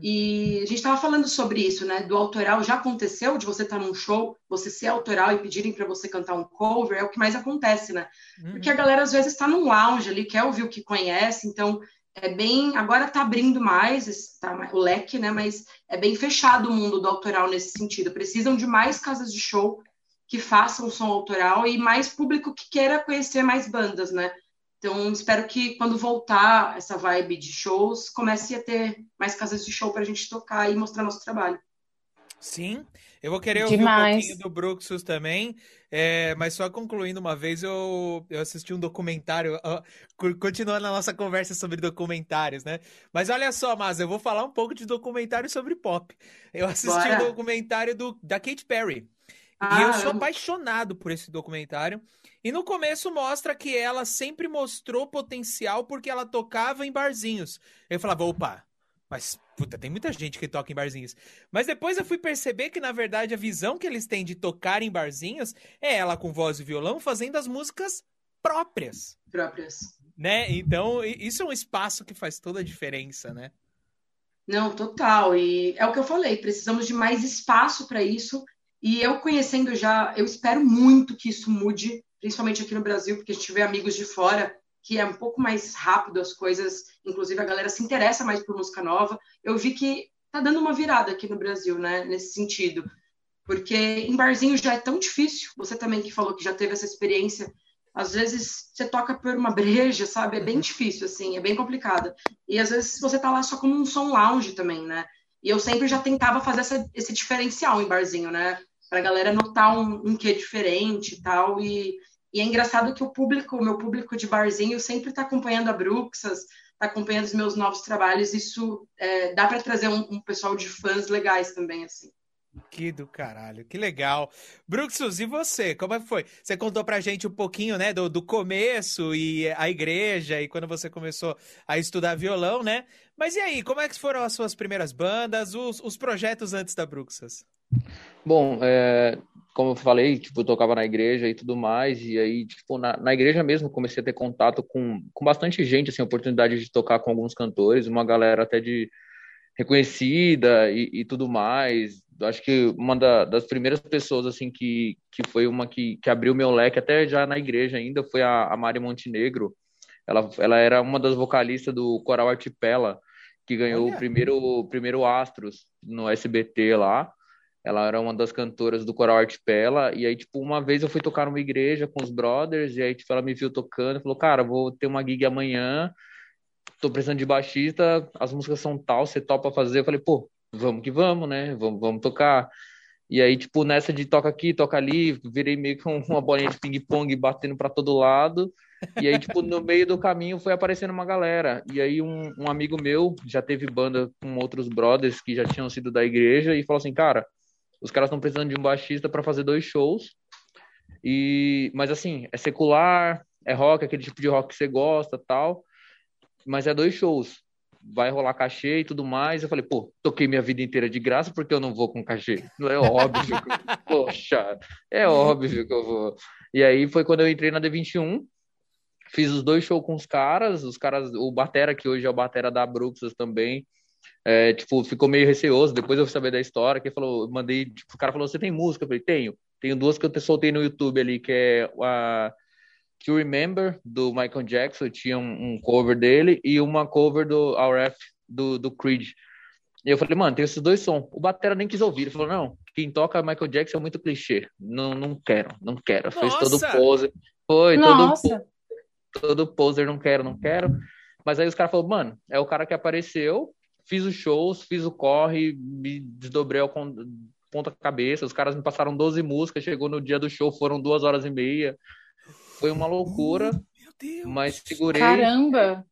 e a gente estava falando sobre isso, né? Do autoral já aconteceu de você estar num show, você ser autoral e pedirem para você cantar um cover, é o que mais acontece, né? Porque a galera às vezes está num lounge ali, quer ouvir o que conhece, então é bem. Agora está abrindo mais tá, o leque, né? Mas é bem fechado o mundo do autoral nesse sentido. Precisam de mais casas de show que façam som autoral e mais público que queira conhecer mais bandas, né? Então, espero que quando voltar essa vibe de shows, comece a ter mais casas de show para a gente tocar e mostrar nosso trabalho. Sim, eu vou querer ouvir um Demais. pouquinho do Bruxus também, é, mas só concluindo uma vez, eu, eu assisti um documentário, cu- continuando a nossa conversa sobre documentários, né? Mas olha só, mas eu vou falar um pouco de documentário sobre pop. Eu assisti Bora. um documentário do, da Katy Perry, e Ah, eu sou amo. apaixonado por esse documentário. E no começo mostra que ela sempre mostrou potencial porque ela tocava em barzinhos. Eu falava, opa, mas puta, tem muita gente que toca em barzinhos. Mas depois eu fui perceber que, na verdade, a visão que eles têm de tocar em barzinhos é ela com voz e violão fazendo as músicas próprias, próprias. né? Então, isso é um espaço que faz toda a diferença, né? Não, total. E é o que eu falei, precisamos de mais espaço para isso. E eu conhecendo já, eu espero muito que isso mude, principalmente aqui no Brasil, porque a gente vê amigos de fora que é um pouco mais rápido as coisas, inclusive a galera se interessa mais por música nova. Eu vi que tá dando uma virada aqui no Brasil, né, nesse sentido. Porque em barzinho já é tão difícil, você também que falou que já teve essa experiência, às vezes você toca por uma breja, sabe? É bem difícil, assim, é bem complicado. E às vezes você tá lá só como um som lounge também, né? E eu sempre já tentava fazer essa- esse diferencial em barzinho, né? Pra galera notar um, um quê diferente e tal. E, e é engraçado que o público, o meu público de barzinho, sempre tá acompanhando a Bruxas, tá acompanhando os meus novos trabalhos. Isso é, dá para trazer um, um pessoal de fãs legais também, assim. Que do caralho, que legal. Bruxus, e você? Como é foi? Você contou pra gente um pouquinho, né, do, do começo e a igreja e quando você começou a estudar violão, né? Mas e aí, como é que foram as suas primeiras bandas, os, os projetos antes da Bruxas? Bom, é, como eu falei, tipo, eu tocava na igreja e tudo mais, e aí, tipo, na, na igreja mesmo comecei a ter contato com, com bastante gente, assim, oportunidade de tocar com alguns cantores, uma galera até de reconhecida e, e tudo mais. Acho que uma da- das primeiras pessoas, assim, que, que foi uma que, que abriu meu leque, até já na igreja ainda, foi a, a Mari Montenegro. Ela, ela era uma das vocalistas do Coral Artipela, que ganhou Olha. o primeiro, o primeiro Astros no SBT lá. Ela era uma das cantoras do Coral Artipela. E aí, tipo, uma vez eu fui tocar numa igreja com os brothers. E aí, tipo, ela me viu tocando e falou: Cara, vou ter uma gig amanhã. Tô precisando de baixista. As músicas são tal, você topa fazer? Eu falei: Pô, vamos que vamos, né? Vamos, vamos tocar. E aí, tipo, nessa de toca aqui, toca ali, virei meio que um- uma bolinha de ping-pong batendo pra todo lado. E aí, tipo, no meio do caminho foi aparecendo uma galera. E aí, um, um amigo meu já teve banda com outros brothers que já tinham sido da igreja e falou assim: Cara, os caras estão precisando de um baixista para fazer dois shows. E, mas assim, é secular, é rock, aquele tipo de rock que você gosta, tal. Mas é dois shows. Vai rolar cachê e tudo mais. Eu falei, pô, toquei minha vida inteira de graça porque eu não vou com cachê. Não é óbvio. Poxa, é óbvio que eu vou. E aí foi quando eu entrei na D21. Fiz os dois shows com os caras, os caras, o Batera, que hoje é o Batera da Bruxas também, é, tipo, ficou meio receoso. Depois eu fui saber da história, que falou, mandei, tipo, o cara falou, você tem música? Eu falei, tenho. Tenho duas que eu te- soltei no YouTube ali, que é a To Remember, do Michael Jackson, tinha um, um cover dele, e uma cover do RF, do, do Creed. E eu falei, mano, tem esses dois sons. O Batera nem quis ouvir. Ele falou, não, quem toca Michael Jackson é muito clichê. Não, não quero, não quero. Fez todo Nossa! pose. Foi, todo Nossa, todo poser, não quero, não quero. Mas aí os caras falaram, mano, é o cara que apareceu, fiz os shows, fiz o corre, me desdobrei ao con- ponta cabeça, os caras me passaram 12 músicas, chegou no dia do show, foram duas horas e meia. Foi uma loucura, Meu Deus! mas segurei, caramba.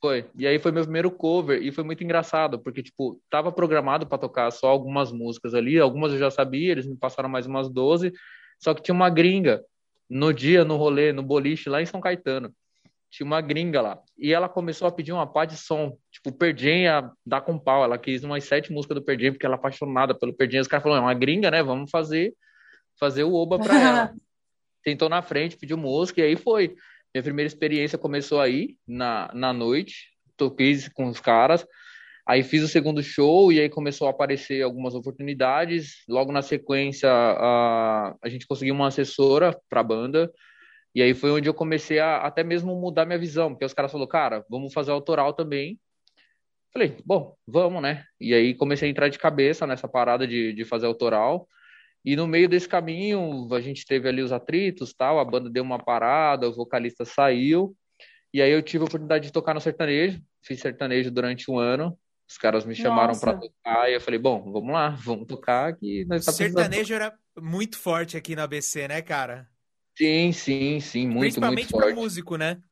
Foi. E aí foi meu primeiro cover e foi muito engraçado, porque, tipo, tava programado para tocar só algumas músicas ali, algumas eu já sabia, eles me passaram mais umas 12, só que tinha uma gringa no dia, no rolê, no boliche, lá em São Caetano. Tinha uma gringa lá. E ela começou a pedir uma pá de som. Tipo, Perdien a dar com pau. Ela quis umas sete músicas do Perdien, porque ela é apaixonada pelo Perdien. Os caras falaram, é uma gringa, né? Vamos fazer, fazer o oba pra ela. Tentou na frente, pediu música, e aí foi. Minha primeira experiência começou aí, na, na noite. Toquei com os caras. Aí fiz o segundo show e aí começou a aparecer algumas oportunidades. Logo na sequência, a, a gente conseguiu uma assessora para a banda. E aí foi onde eu comecei a até mesmo mudar minha visão, porque os caras falaram, cara, vamos fazer autoral também. Falei, bom, vamos, né? E aí comecei a entrar de cabeça nessa parada de, de fazer autoral. E no meio desse caminho, a gente teve ali os atritos, tal, a banda deu uma parada, o vocalista saiu. E aí eu tive a oportunidade de tocar no sertanejo, fiz sertanejo durante um ano. Os caras me chamaram para tocar e eu falei, bom, vamos lá, vamos tocar que nós tá sertanejo era muito forte aqui na ABC, né, cara? Sim, sim, sim, muito, Principalmente muito forte. pra músico, né?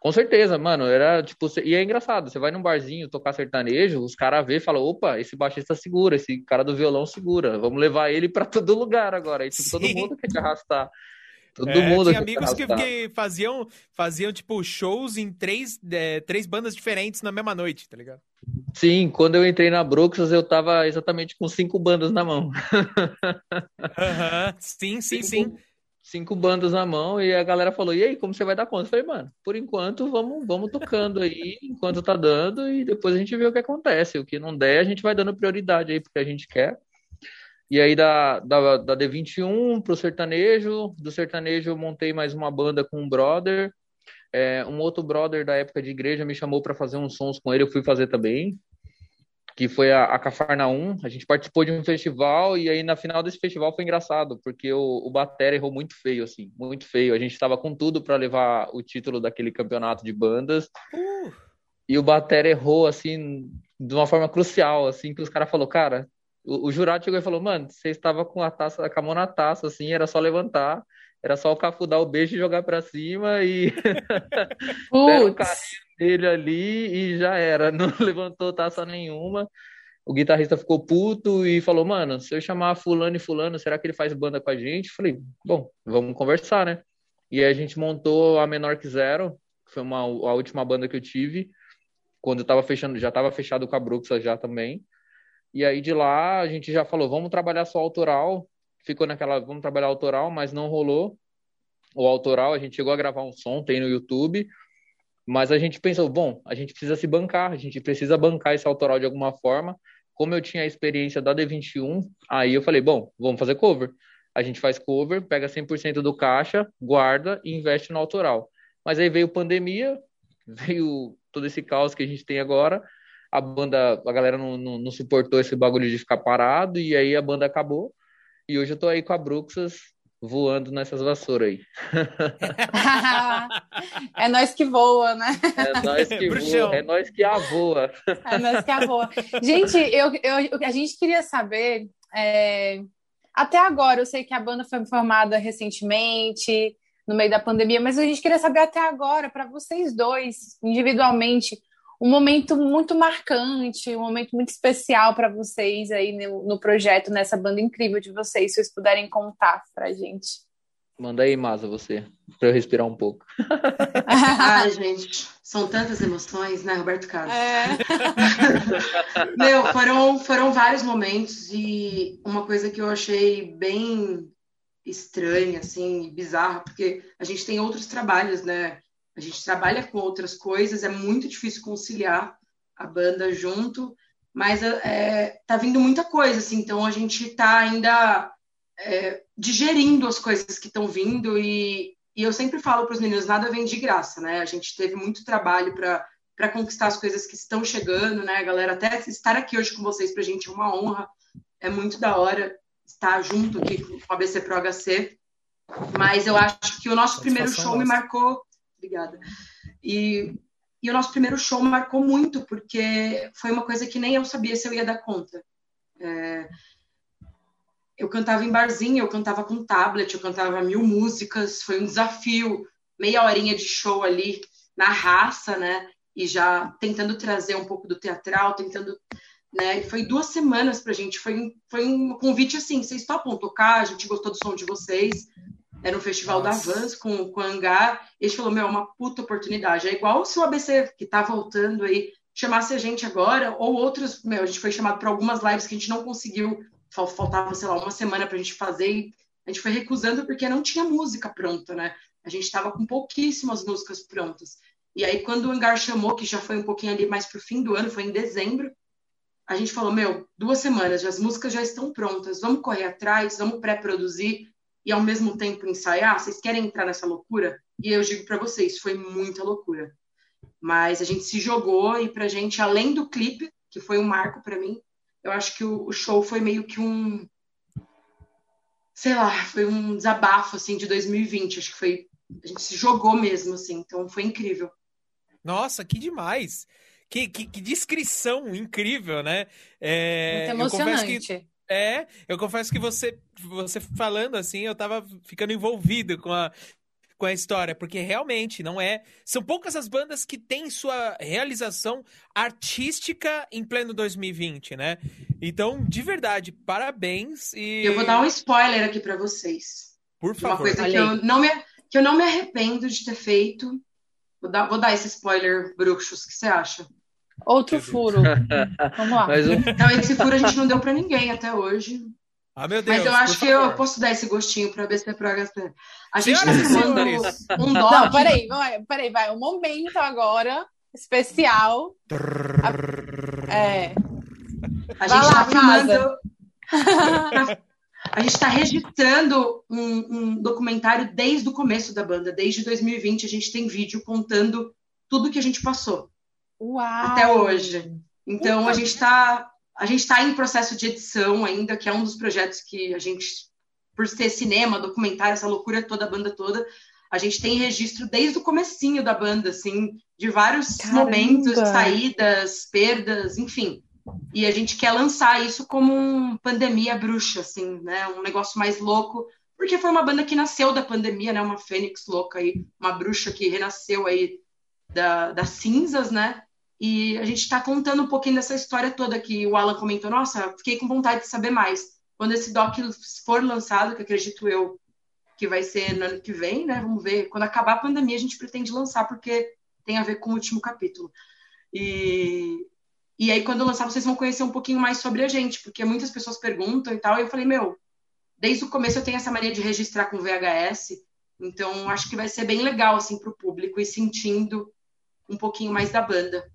Com certeza, mano, era tipo, e é engraçado, você vai num barzinho tocar sertanejo, os caras vê e falam, opa, esse baixista segura, esse cara do violão segura, vamos levar ele para todo lugar agora, e tipo, todo mundo quer te arrastar. Todo é, mundo tinha amigos que, que, faziam, faziam, tipo, shows em três, é, três bandas diferentes na mesma noite, tá ligado? Sim, quando eu entrei na Bruxas, eu tava exatamente com cinco bandas na mão. Uhum. Sim, sim, cinco, sim. Cinco bandas na mão, e a galera falou, e aí, como você vai dar conta? Eu falei, mano, por enquanto, vamos, vamos tocando aí, enquanto tá dando, e depois a gente vê o que acontece. O que não der, a gente vai dando prioridade aí, porque a gente quer. E aí da, da, da D21 pro sertanejo, do sertanejo eu montei mais uma banda com um brother, é, um outro brother da época de igreja me chamou para fazer uns sons com ele, eu fui fazer também, que foi a, a Cafarnaum, a gente participou de um festival e aí na final desse festival foi engraçado, porque o, o Batera errou muito feio, assim, muito feio, a gente estava com tudo para levar o título daquele campeonato de bandas, uh. e o Batera errou, assim, de uma forma crucial, assim, que os caras falaram, cara, o, o jurado chegou e falou, mano, você estava com a taça, com a mão na taça, assim, era só levantar, era só o Cafu dar o beijo e jogar para cima e deram o carinho dele ali e já era, não levantou taça nenhuma. O guitarrista ficou puto e falou, mano, se eu chamar fulano e fulano, será que ele faz banda com a gente? Falei, bom, vamos conversar, né? E aí a gente montou a Menor que Zero, que foi uma, a última banda que eu tive, quando eu tava fechando, já tava fechado com a Bruxa já também. E aí de lá a gente já falou, vamos trabalhar só autoral. Ficou naquela, vamos trabalhar autoral, mas não rolou. O autoral, a gente chegou a gravar um som, tem no YouTube, mas a gente pensou, bom, a gente precisa se bancar, a gente precisa bancar esse autoral de alguma forma. Como eu tinha a experiência da D21, aí eu falei, bom, vamos fazer cover. A gente faz cover, pega 100% do caixa, guarda e investe no autoral. Mas aí veio pandemia, veio todo esse caos que a gente tem agora, a banda, a galera não, não, não, suportou esse bagulho de ficar parado, e aí a banda acabou. E hoje eu tô aí com a Bruxas voando nessas vassouras aí. é nós que voa, né? É nós que voa, é nós que avoa. É nós que avoa. Gente, eu, eu, a gente queria saber, é, até agora, eu sei que a banda foi formada recentemente, no meio da pandemia, mas a gente queria saber até agora, para vocês dois, individualmente, um momento muito marcante, um momento muito especial para vocês aí no, no, projeto, nessa banda incrível de vocês, se vocês puderem contar para a gente. Manda aí, Masa, você, para eu respirar um pouco. Ai, gente, são tantas emoções, né, Roberto Carlos? É. Meu, foram, foram vários momentos e uma coisa que eu achei bem estranha, assim, bizarra, porque a gente tem outros trabalhos, né? A gente trabalha com outras coisas, é muito difícil conciliar a banda junto, mas é, tá vindo muita coisa, assim, então a gente está ainda é, digerindo as coisas que estão vindo e, e, eu sempre falo para os meninos, nada vem de graça, né? A gente teve muito trabalho para conquistar as coisas que estão chegando, né, galera? Até estar aqui hoje com vocês para a gente é uma honra, é muito da hora estar junto aqui com a BC Pro HC, mas eu acho que o nosso primeiro show me marcou Obrigada. E, e o nosso primeiro show marcou muito, porque foi uma coisa que nem eu sabia se eu ia dar conta. É, eu cantava em barzinho, eu cantava com tablet, eu cantava mil músicas, foi um desafio, meia horinha de show ali na raça, né? e já tentando trazer um pouco do teatral, tentando né? Foi duas semanas para a gente. Foi, foi um convite assim: vocês topam tocar? A gente gostou do som de vocês. Era um festival Nossa. da Vans com, com a Hangar. E a gente falou: meu, é uma puta oportunidade. É igual se o ABC, que tá voltando aí, chamasse a gente agora, ou outros. Meu, a gente foi chamado para algumas lives que a gente não conseguiu. Faltava, sei lá, uma semana para a gente fazer. E a gente foi recusando porque não tinha música pronta, né? A gente estava com pouquíssimas músicas prontas. E aí, quando o Hangar chamou, que já foi um pouquinho ali mais pro fim do ano, foi em dezembro, a gente falou, meu, duas semanas, as músicas já estão prontas, vamos correr atrás, vamos pré-produzir e ao mesmo tempo ensaiar? Vocês querem entrar nessa loucura? E eu digo para vocês, foi muita loucura. Mas a gente se jogou e pra gente, além do clipe, que foi um marco para mim, eu acho que o, o, show foi meio que um sei lá, foi um desabafo assim de 2020, acho que foi a gente se jogou mesmo assim, então foi incrível. Nossa, que demais. Que, que, que descrição incrível, né? É, Muito emocionante. Que, é, eu confesso que você, você falando assim, eu tava ficando envolvido com a, com a história, porque realmente não é. São poucas as bandas que têm sua realização artística em pleno 2020, né? Então, de verdade, parabéns e. Eu vou dar um spoiler aqui para vocês. Por favor. Uma coisa que eu, não me, que eu não me arrependo de ter feito. Vou dar, vou dar esse spoiler, bruxos, o que você acha? Outro furo. Vamos lá. Mas Então, esse furo a gente não deu para ninguém até hoje. Ah, meu Deus. Mas eu acho que eu posso dar esse gostinho para BC Pro HP. A gente está filmando um doc. Não, peraí, vai, peraí, vai. Um momento agora especial. A... É. A gente está filmando. a gente está registrando um, um documentário desde o começo da banda, desde 2020. A gente tem vídeo contando tudo que a gente passou. Uau. até hoje. Então Uau. a gente está a gente está em processo de edição ainda, que é um dos projetos que a gente, por ser cinema, documentário, essa loucura toda, a banda toda, a gente tem registro desde o comecinho da banda, assim, de vários Caramba. momentos, saídas, perdas, enfim. E a gente quer lançar isso como um pandemia bruxa, assim, né? Um negócio mais louco, porque foi uma banda que nasceu da pandemia, né? Uma fênix louca aí, uma bruxa que renasceu aí da, das cinzas, né? E a gente está contando um pouquinho dessa história toda que o Alan comentou. Nossa, fiquei com vontade de saber mais. Quando esse doc for lançado, que acredito eu que vai ser no ano que vem, né? Vamos ver. Quando acabar a pandemia, a gente pretende lançar, porque tem a ver com o último capítulo. E, e aí, quando lançar, vocês vão conhecer um pouquinho mais sobre a gente, porque muitas pessoas perguntam e tal. E eu falei, meu, desde o começo eu tenho essa mania de registrar com VHS. Então, acho que vai ser bem legal, assim, para o público ir sentindo um pouquinho mais da banda.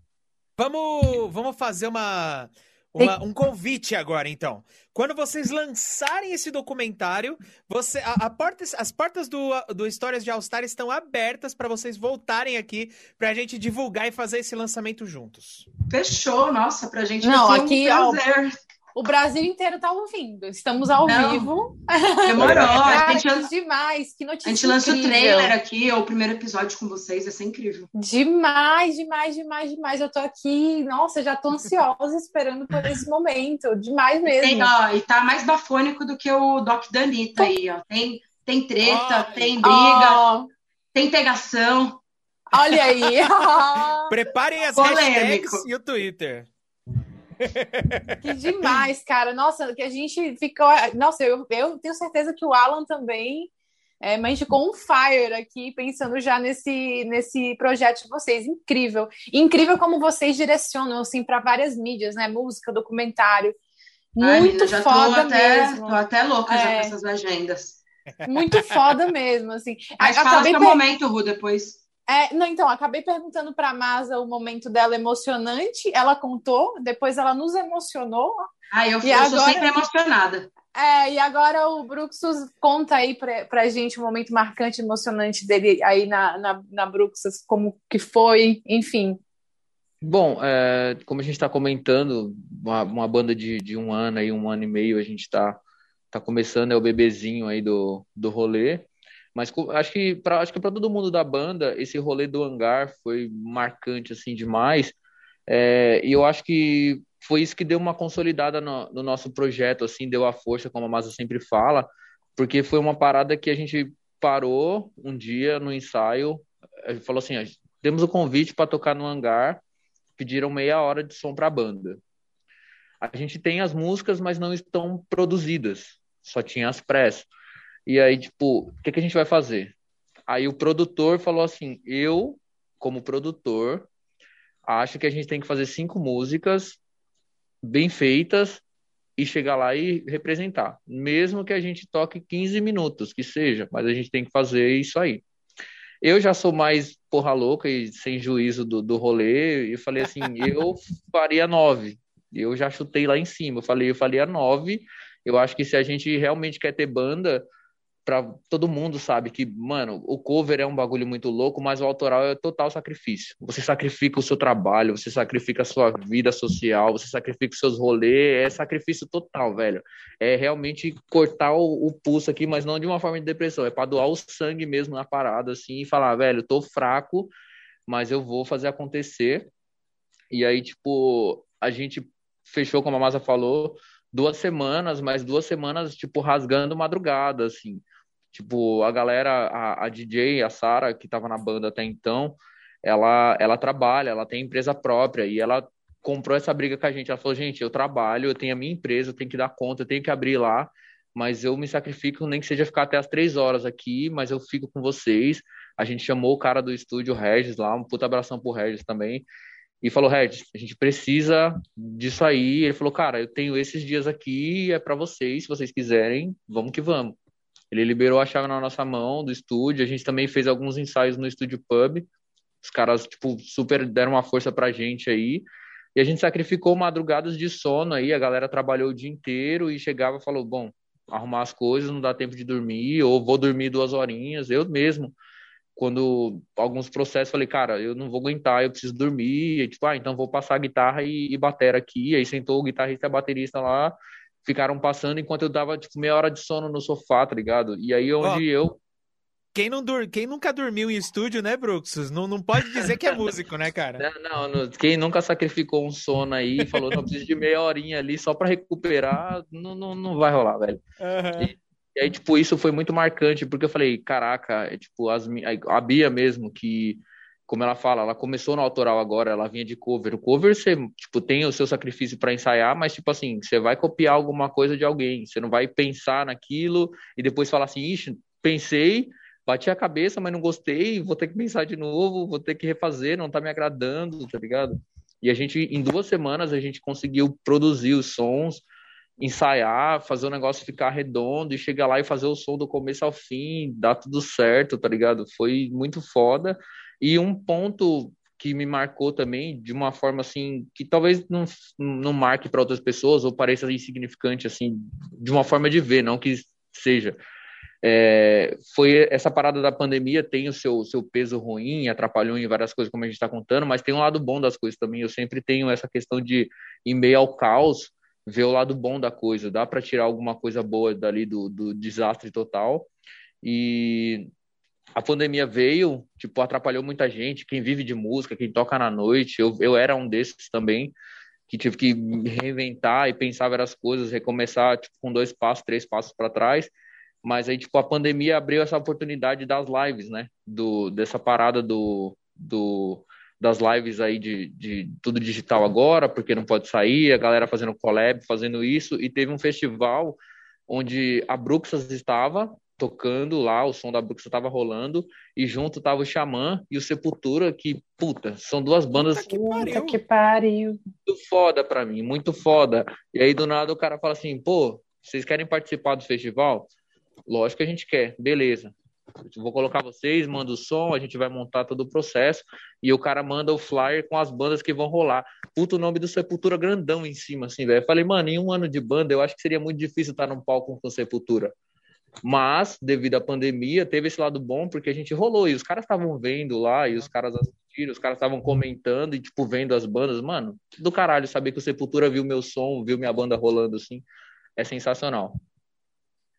Vamos, vamos fazer uma, uma, um convite agora, então. Quando vocês lançarem esse documentário, você, a, a porta, as portas do, do Histórias de All Star estão abertas para vocês voltarem aqui para a gente divulgar e fazer esse lançamento juntos. Fechou, nossa, para a gente Não, aqui, um prazer. O Brasil inteiro tá ouvindo. Estamos ao Não. vivo. Demorou. Cara, a gente demais. Que notícia A gente lança o trailer aqui, ou o primeiro episódio com vocês. Vai ser incrível. Demais, demais, demais, demais. Eu tô aqui, nossa, já tô ansiosa esperando por esse momento. Demais mesmo. Tem, ó, e tá mais bafônico do que o Doc Danita aí, ó. Tem, tem treta, oh. tem briga, oh. tem pegação. Olha aí. Preparem as Polêmico. hashtags e o Twitter. Que demais, cara. Nossa, que a gente ficou. Nossa, eu, eu tenho certeza que o Alan também. É, mas ficou um fire aqui, pensando já nesse, nesse projeto de vocês. Incrível. Incrível como vocês direcionam assim, para várias mídias, né? Música, documentário. Muito Ai, foda até, mesmo. Tô até louca é. já com essas agendas. Muito foda mesmo, assim. Mas fala seu per... momento, Ru, depois. É, não, então, acabei perguntando para a Masa o momento dela emocionante, ela contou, depois ela nos emocionou. Ah, eu, eu agora... sou sempre emocionada. É, e agora o Bruxus conta aí pra, pra gente o um momento marcante, emocionante dele aí na, na, na Bruxus, como que foi, enfim. Bom, é, como a gente está comentando, uma, uma, banda de, de um ano aí, um ano e meio, a gente está tá começando, é o bebezinho aí do, do rolê. Mas acho que para acho que para todo mundo da banda esse rolê do hangar foi marcante assim demais. É, e eu acho que foi isso que deu uma consolidada no, no, nosso projeto, assim, deu a força, como a Masa sempre fala, porque foi uma parada que a gente parou um dia no ensaio, falou assim, demos o convite para tocar no hangar, pediram meia hora de som para a banda. A gente tem as músicas, mas não estão produzidas, só tinha as press. E aí, tipo, o que, que a gente vai fazer? Aí o produtor falou assim: eu, como produtor, acho que a gente tem que fazer cinco músicas bem feitas e chegar lá e representar. Mesmo que a gente toque 15 minutos, que seja, mas a gente tem que fazer isso aí. Eu já sou mais porra louca e sem juízo do, do rolê, e falei assim, eu faria nove. Eu já chutei lá em cima, eu falei, eu faria nove. Eu acho que se a gente realmente quer ter banda, para todo mundo sabe que, mano, o cover é um bagulho muito louco, mas o autoral é total sacrifício. Você sacrifica o seu trabalho, você sacrifica a sua vida social, você sacrifica os seus rolês, é sacrifício total, velho. É realmente cortar o, o pulso aqui, mas não de uma forma de depressão, é para doar o sangue mesmo na parada, assim, e falar, velho, tô fraco, mas eu vou fazer acontecer. E aí, tipo, a gente fechou, como a Masa falou, duas semanas, mas duas semanas, tipo, rasgando madrugada, assim. Tipo, a galera, a, a DJ, a Sara, que estava na banda até então, ela, ela trabalha, ela tem empresa própria e ela comprou essa briga com a gente. Ela falou, gente, eu trabalho, eu tenho a minha empresa, eu tenho que dar conta, eu tenho que abrir lá, mas eu me sacrifico, nem que seja ficar até as três horas aqui, mas eu fico com vocês. A gente chamou o cara do estúdio, Regis, lá, um puta abração pro Regis também, e falou, Regis, a gente precisa disso aí. Ele falou, cara, eu tenho esses dias aqui, é para vocês, se vocês quiserem, vamos que vamos. Ele liberou a chave na nossa mão do estúdio. A gente também fez alguns ensaios no estúdio pub. Os caras, tipo, super deram uma força pra gente aí. E a gente sacrificou madrugadas de sono aí. A galera trabalhou o dia inteiro e chegava e falou: bom, arrumar as coisas, não dá tempo de dormir, ou vou dormir duas horinhas. Eu mesmo, quando alguns processos, falei, cara, eu não vou aguentar, eu preciso dormir. E, tipo, ah, então vou passar a guitarra e, e bater aqui. Aí sentou o guitarrista e a baterista lá ficaram passando enquanto eu dava, tipo, meia hora de sono no sofá, tá ligado? E aí onde oh, eu. Quem, não dur... quem nunca dormiu em estúdio, né, Bruxus? Não, não pode dizer que é músico, né, cara? Não, não, quem nunca sacrificou um sono aí e falou, não, preciso de meia horinha ali só para recuperar, não, não, não vai rolar, velho. Uhum. E, e, aí, tipo, isso foi muito marcante, porque eu falei, caraca, é, tipo, as, a Bia mesmo, que como ela fala, ela começou no autoral agora, ela vinha de cover. O cover, você, tipo, tem o seu sacrifício para ensaiar, mas, tipo assim, você vai copiar alguma coisa de alguém. Você não vai pensar naquilo e depois falar assim, ixi, pensei, bati a cabeça, mas não gostei, vou ter que pensar de novo, vou ter que refazer, não tá me agradando, tá ligado? E a gente, em duas semanas, a gente conseguiu produzir os sons, ensaiar, fazer o negócio ficar redondo e chegar lá e fazer o som do começo ao fim, dar tudo certo, tá ligado? Foi muito foda. E um ponto que me marcou também de uma forma assim que talvez não, não marque para outras pessoas ou pareça insignificante assim de uma forma de ver não que seja. É, foi essa parada da pandemia tem o seu, seu peso ruim atrapalhou em várias coisas como a gente está contando mas tem um lado bom das coisas também. Eu sempre tenho essa questão de em meio ao caos ver o lado bom da coisa. Dá para tirar alguma coisa boa dali do, do desastre total. E a pandemia veio, tipo, atrapalhou muita gente, quem vive de música, quem toca na noite, eu, eu era um desses também, que tive que reinventar e pensar várias coisas, recomeçar, tipo, com dois passos, três passos para trás, mas aí, tipo, a pandemia abriu essa oportunidade das lives, né, do, dessa parada do, do, das lives aí de, de tudo digital agora, porque não pode sair, a galera fazendo collab, fazendo isso, e teve um festival onde a Bruxas estava, tocando lá, o som da Bruxa tava rolando, e junto tava o Xamã e o Sepultura, que, puta, são duas bandas puta que pariu. que pariu. muito foda pra mim, muito foda. E aí do nada o cara fala assim, pô, vocês querem participar do festival? Lógico que a gente quer, beleza. vou colocar vocês, manda o som, a gente vai montar todo o processo, e o cara manda o flyer com as bandas que vão rolar. Puta, o nome do Sepultura grandão em cima, assim, velho. Falei, mano, em um ano de banda, eu acho que seria muito difícil estar num palco com Sepultura. Mas, devido à pandemia, teve esse lado bom, porque a gente rolou e os caras estavam vendo lá, e os caras assistiram, os caras estavam comentando e, tipo, vendo as bandas. Mano, do caralho saber que o Sepultura viu meu som, viu minha banda rolando assim. É sensacional.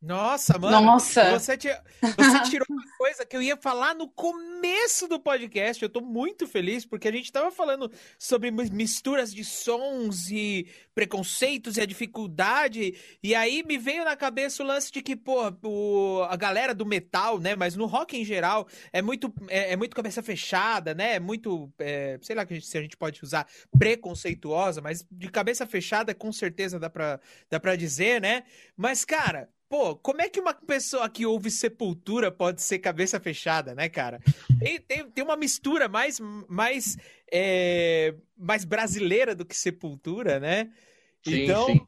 Nossa, mano. Nossa. Você, ti- você tirou uma coisa que eu ia falar no começo do podcast. Eu tô muito feliz porque a gente tava falando sobre mis- misturas de sons e preconceitos e a dificuldade. E aí me veio na cabeça o lance de que, pô, o- a galera do metal, né? Mas no rock em geral é muito, é, é muito cabeça fechada, né? É muito, é, sei lá se a gente pode usar preconceituosa, mas de cabeça fechada com certeza dá pra, dá pra dizer, né? Mas, cara, pô, como é que uma pessoa que ouve Sepultura pode ser cabeça fechada, né, cara? Tem, tem, tem uma mistura mais, mais, é, mais brasileira do que Sepultura, né? Sim, então, sim.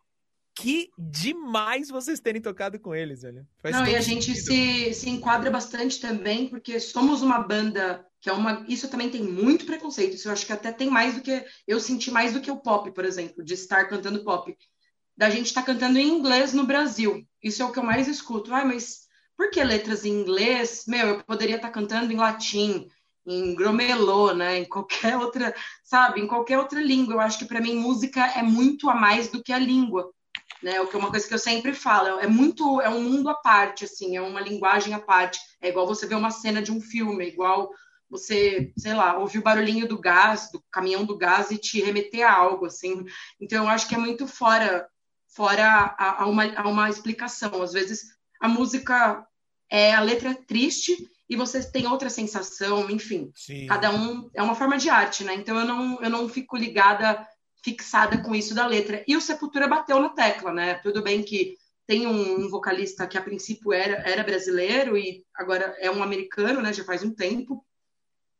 que demais vocês terem tocado com eles, velho. Faz Não, e a gente se, se enquadra bastante também, porque somos uma banda que é uma. Isso também tem muito preconceito. Isso eu acho que até tem mais do que. Eu senti mais do que o pop, por exemplo, de estar cantando pop. Da gente estar cantando em inglês no Brasil. Isso é o que eu mais escuto. Ai, mas por que letras em inglês? Meu, eu poderia estar cantando em latim, em gromelô, né? Em qualquer outra, sabe? Em qualquer outra língua. Eu acho que para mim música é muito a mais do que a língua né? O que é uma coisa que eu sempre falo, é muito, é um mundo à parte, assim, é uma linguagem à parte. É igual você ver uma cena de um filme, é igual você, sei lá, ouvir o barulhinho do gás, do caminhão do gás e te remeter a algo, assim. Então eu acho que é muito fora, fora a, a uma, a uma explicação. Às vezes a música é a letra é triste e você tem outra sensação, enfim. Sim. Cada um é uma forma de arte, né? Então eu não, eu não fico ligada, fixada com isso da letra. E o Sepultura bateu na tecla, né? Tudo bem que tem um, um vocalista que a princípio era, era brasileiro e agora é um americano, né? Já faz um tempo.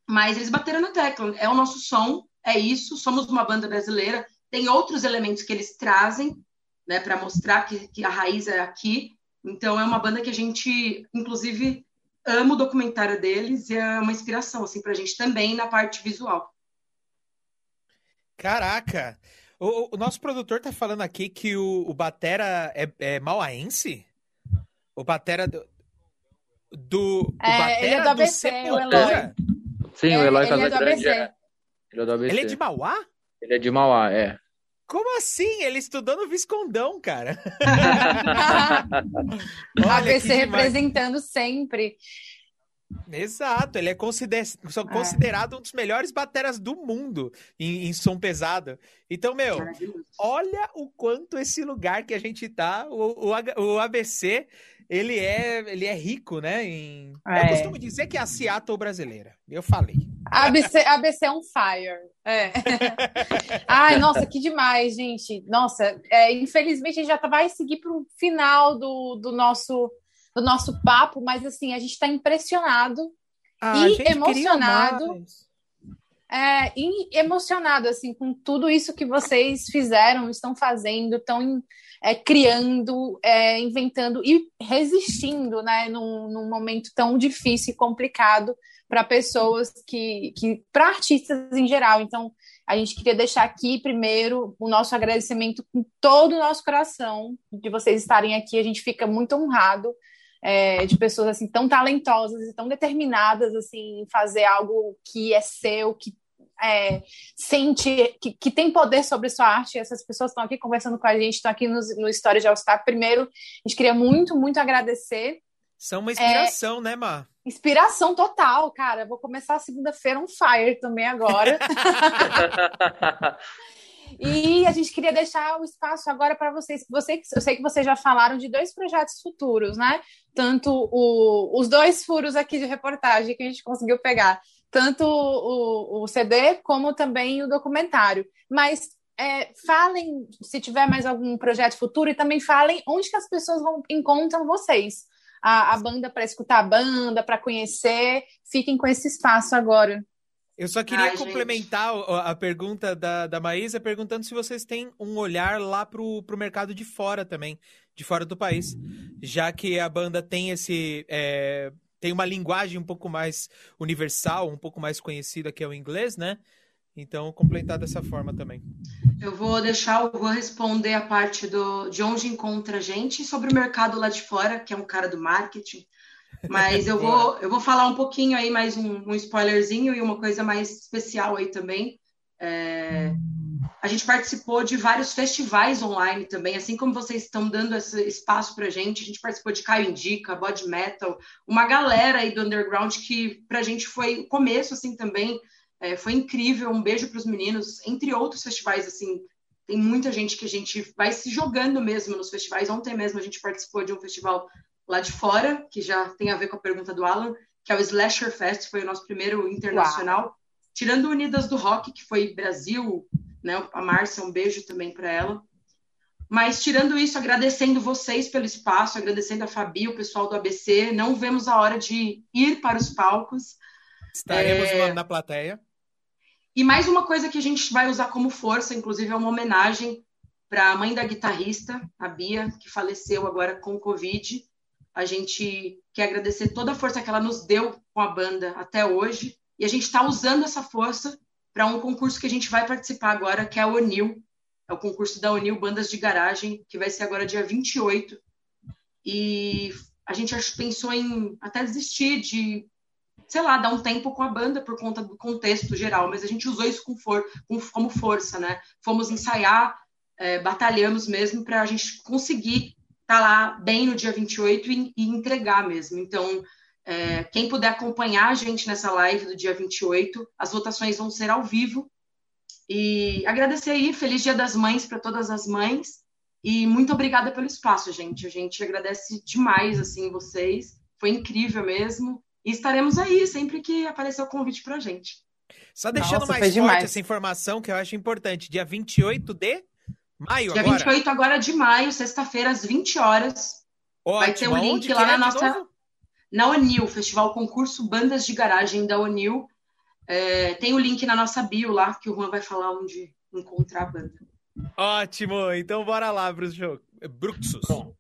Mas eles bateram na tecla. É o nosso som, é isso. Somos uma banda brasileira. Tem outros elementos que eles trazem, né? Para mostrar que, que a raiz é aqui. Então é uma banda que a gente, inclusive, amo o documentário deles e é uma inspiração assim para a gente também na parte visual. Caraca! O, o nosso produtor tá falando aqui que o, o Batera é, é mauaense? O Batera do. do o É, ele é do ABC, o Sepultura? Sim, o Eloy ele é do Casagrande ABC. é. Ele é do ABC. Ele é de Mauá? Ele é de Mauá, é. Como assim? Ele estudou no Viscondão, cara. Olha ABC representando sempre. Exato, ele é consider... É. considerado um dos melhores bateras do mundo em, em som pesado. Então, meu, olha o quanto esse lugar que a gente tá, o, o, o ABC, ele é, ele é rico, né? Em... Eu É. costumo dizer que é a Seattle brasileira. Eu falei. ABC, ABC on fire. É. Ai, nossa, que demais, gente. Nossa, é, infelizmente a gente já tá- vai seguir para o final do, do, nosso, do nosso papo, mas assim, a gente está impressionado Ah, E emocionado. é, e emocionado assim com tudo isso que vocês fizeram, estão fazendo, estão é, criando, é, inventando e resistindo, né, num, num momento tão difícil e complicado para pessoas que, que para artistas em geral. Então, a gente queria deixar aqui primeiro o nosso agradecimento com todo o nosso coração de vocês estarem aqui. A gente fica muito honrado é, de pessoas assim tão talentosas e tão determinadas assim em fazer algo que é seu, que é, sente que, que tem poder sobre sua arte. Essas pessoas estão aqui conversando com a gente, estão aqui no, no História de All Star. Primeiro, a gente queria muito, muito agradecer. São uma inspiração, né, Mar? Inspiração total, cara. Vou começar a segunda-feira on fire também agora. E a gente queria deixar o espaço agora para vocês. Você, eu sei que vocês já falaram de dois projetos futuros, né? Tanto o, os dois furos aqui de reportagem que a gente conseguiu pegar, tanto o, o CD como também o documentário. Mas é, falem se tiver mais algum projeto futuro e também falem onde que as pessoas vão, encontram vocês. A, a banda para escutar a banda, para conhecer. Fiquem com esse espaço agora. Eu só queria Ai, gente. complementar o- a pergunta da, da Maísa, perguntando se vocês têm um olhar lá pro, pro mercado de fora também, de fora do país. Já que a banda tem esse. é, tem uma linguagem um pouco mais universal, um pouco mais conhecida, que é o inglês, né? Então, complementar dessa forma também. Eu vou deixar, eu vou responder a parte do, de onde encontra a gente sobre o mercado lá de fora, que é um cara do marketing. Mas eu vou, eu vou falar um pouquinho aí, mais um, um spoilerzinho e uma coisa mais especial aí também. É, a gente participou de vários festivais online também, assim como vocês estão dando esse espaço para a gente, a gente participou de Caio Indica, Body Metal, uma galera aí do underground que para a gente foi o começo assim também, é, foi incrível, um beijo para os meninos, entre outros festivais assim, tem muita gente que a gente vai se jogando mesmo nos festivais. Ontem mesmo a gente participou de um festival lá de fora, que já tem a ver com a pergunta do Alan, que é o Slasher Fest, foi o nosso primeiro internacional. Uau. Tirando Unidas do Rock, que foi Brasil, né? A Márcia, um beijo também para ela. Mas tirando isso, agradecendo vocês pelo espaço, agradecendo a Fabi, o pessoal do ABC, não vemos a hora de ir para os palcos. Estaremos é... na plateia. E mais uma coisa que a gente vai usar como força, inclusive, é uma homenagem para a mãe da guitarrista, a Bia, que faleceu agora com Covid. A gente quer agradecer toda a força que ela nos deu com a banda até hoje. E a gente está usando essa força para um concurso que a gente vai participar agora, que é o ONIL. É o concurso da ONIL Bandas de Garagem, que vai ser agora dia 28. E a gente pensou em até desistir de sei lá, dar um tempo com a banda por conta do contexto geral, mas a gente usou isso com for, com, como força, né? Fomos ensaiar, é, batalhamos mesmo para a gente conseguir estar tá lá bem no dia 28 e, e entregar mesmo. Então, é, quem puder acompanhar a gente nessa live do dia 28, as votações vão ser ao vivo. E agradecer aí, feliz Dia das Mães para todas as mães. E muito obrigada pelo espaço, gente. A gente agradece demais assim vocês. Foi incrível mesmo. E estaremos aí sempre que aparecer o convite para a gente. Só deixando Nossa, mais forte demais. essa informação que eu acho importante. Dia 28 de maio Dia agora? Dia 28 agora de maio, sexta-feira, às 20 horas. Ótimo. Vai ter um link lá na é nossa... Na Onil, Festival Concurso Bandas de Garagem da Onil. É, tem o link na nossa bio lá, que o Juan vai falar onde encontrar a banda. Ótimo! Então bora lá, Bruxus. Bom,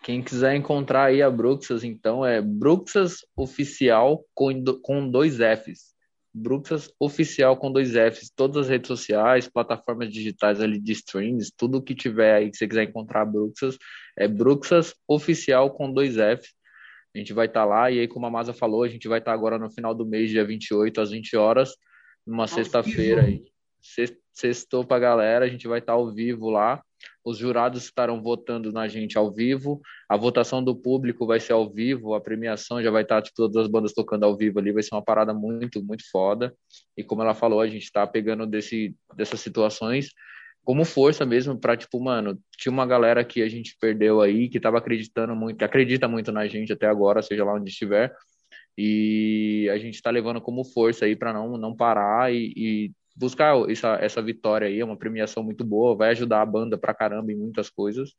quem quiser encontrar aí a Bruxas, então é Bruxas Oficial com, com dois Fs. Bruxas Oficial com dois Fs. Todas as redes sociais, plataformas digitais ali de streams, tudo que tiver aí que você quiser encontrar Bruxas, é Bruxas Oficial com dois Fs. A gente vai estar tá lá, e aí, como a Masa falou, a gente vai estar tá agora no final do mês, dia 28, às 20 horas, numa sexta-feira aí. Sextou pra galera, a gente vai estar tá ao vivo lá os jurados estarão votando na gente ao vivo, a votação do público vai ser ao vivo, a premiação já vai estar, tipo, todas as bandas tocando ao vivo ali, vai ser uma parada muito, muito foda. E como ela falou, a gente está pegando desse, dessas situações como força mesmo para tipo, mano, tinha uma galera que a gente perdeu aí, que estava acreditando muito, que acredita muito na gente até agora, seja lá onde estiver. E a gente está levando como força aí para não, não parar e, e buscar essa, essa vitória aí, é uma premiação muito boa, vai ajudar a banda pra caramba em muitas coisas.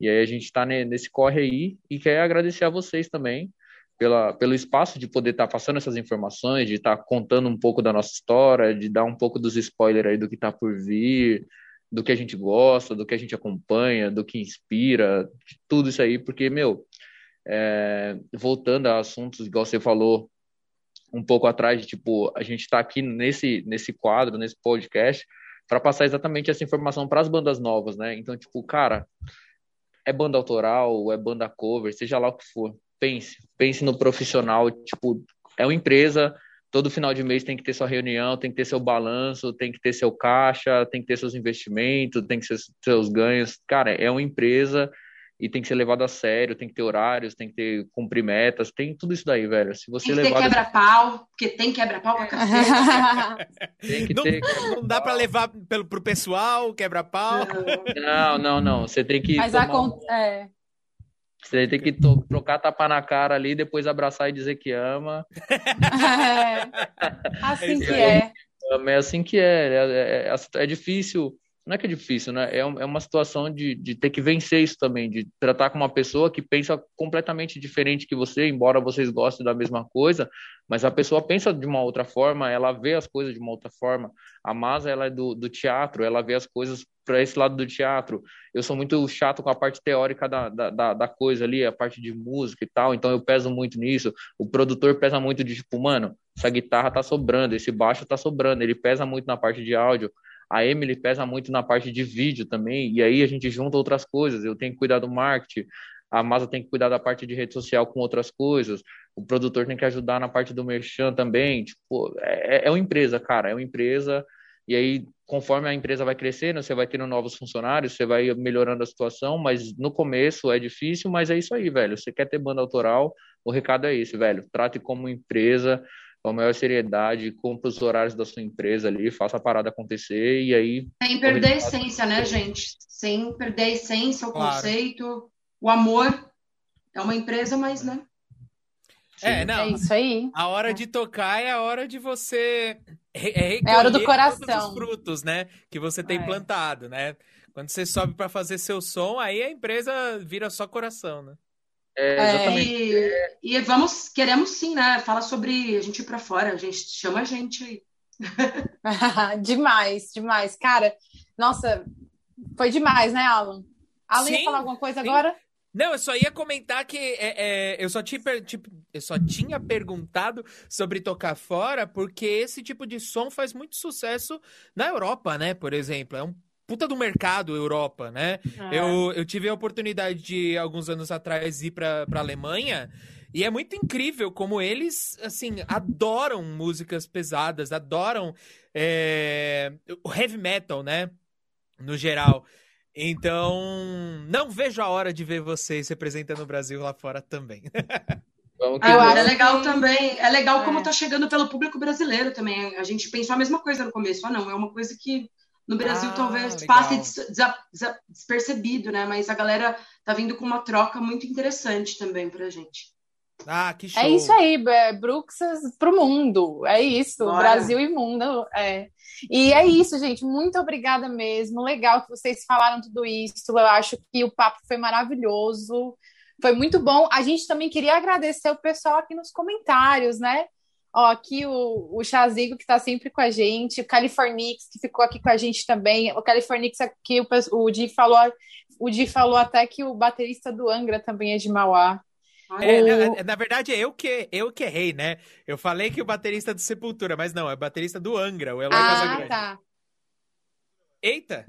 E aí a gente está nesse corre aí e quer agradecer a vocês também pela, pelo espaço de poder estar tá passando essas informações, de estar tá contando um pouco da nossa história, de dar um pouco dos spoilers aí do que está por vir, do que a gente gosta, do que a gente acompanha, do que inspira, tudo isso aí, porque, meu, é, voltando a assuntos, igual você falou, um pouco atrás de tipo a gente está aqui nesse nesse quadro nesse podcast para passar exatamente essa informação para as bandas novas né? Então tipo cara é banda autoral é banda cover seja lá o que for pense pense no profissional tipo é uma empresa todo final de mês tem que ter sua reunião tem que ter seu balanço tem que ter seu caixa tem que ter seus investimentos tem que ter seus ganhos cara é uma empresa e tem que ser levado a sério, tem que ter horários, tem que ter cumprir metas, tem tudo isso daí, velho. Se você tem que levar ter quebra-pau, porque tem quebra-pau pra cacete. tem que não, ter não dá para levar pelo, pro pessoal, quebra-pau. Não, não, não. Você tem que. Mas tomar... a... é. Você tem que to trocar tapa na cara ali, depois abraçar e dizer que ama. é. Assim que é. É assim que é. É, é, é difícil não é que é difícil, né? É, é uma situação de, de ter que vencer isso também, de tratar com uma pessoa que pensa completamente diferente que você, embora vocês gostem da mesma coisa, mas a pessoa pensa de uma outra forma, ela vê as coisas de uma outra forma. A Masa, ela é do, do teatro, ela vê as coisas para esse lado do teatro. Eu sou muito chato com a parte teórica da, da, da coisa ali, a parte de música e tal, então eu peso muito nisso. O produtor pesa muito de tipo, mano, essa guitarra tá sobrando, esse baixo tá sobrando, ele pesa muito na parte de áudio a Emily pesa muito na parte de vídeo também, e aí a gente junta outras coisas. Eu tenho que cuidar do marketing, a Masa tem que cuidar da parte de rede social com outras coisas, o produtor tem que ajudar na parte do merchan também. Tipo, é, é uma empresa, cara, é uma empresa. E aí, conforme a empresa vai crescendo, você vai tendo novos funcionários, você vai melhorando a situação, mas no começo é difícil, mas é isso aí, velho. Você quer ter banda autoral, o recado é esse, velho. Trate como empresa, com a maior seriedade, cumpra os horários da sua empresa ali, faça a parada acontecer e aí. Sem perder a essência, né, gente? Sem perder a essência, o claro. conceito, o amor. É uma empresa, mas, né? É, não. É isso aí. A hora é. de tocar é a hora de você é, é a hora do coração. os frutos, né, que você tem é. plantado, né? Quando você sobe para fazer seu som, aí a empresa vira só coração, né? É, exatamente. E, e, vamos, queremos sim, né? Fala sobre a gente ir para fora, a gente chama a gente aí. demais, demais. Cara, nossa, foi demais, né, Alan? Alan sim, ia falar alguma coisa sim. agora? Não, eu só ia comentar que é, é, eu, só tinha, tipo, eu só tinha perguntado sobre tocar fora, porque esse tipo de som faz muito sucesso na Europa, né? Por exemplo. É um puta do mercado Europa, né? É. Eu, eu tive a oportunidade de, alguns anos atrás, ir pra, pra Alemanha. E é muito incrível como eles, assim, adoram músicas pesadas, adoram é, o heavy metal, né? No geral. Então, não vejo a hora de ver vocês representando o Brasil lá fora também. Ah, é legal também. É legal como está chegando pelo público brasileiro também. A gente pensou a mesma coisa no começo. Ah, não, é uma coisa que no Brasil ah, talvez legal. passe des des despercebido, né? Mas a galera tá vindo com uma troca muito interessante também pra gente. Ah, que show. É isso aí, é, Bruxas pro mundo. É isso, Bora. Brasil e mundo. É. E é isso, gente. Muito obrigada mesmo. Legal que vocês falaram tudo isso. Eu acho que o papo foi maravilhoso. Foi muito bom. A gente também queria agradecer o pessoal aqui nos comentários, né? Ó, aqui o, o Chazigo, que está sempre com a gente, o Californix, que ficou aqui com a gente também. O Californix aqui, o, o Di falou, o Di falou até que o baterista do Angra também é de Mauá. É, na, na, verdade, é eu que, eu que errei, né? Eu falei que o baterista do Sepultura, mas não, é o baterista do Angra, o Eloy ah, Casagrande. tá. Eita!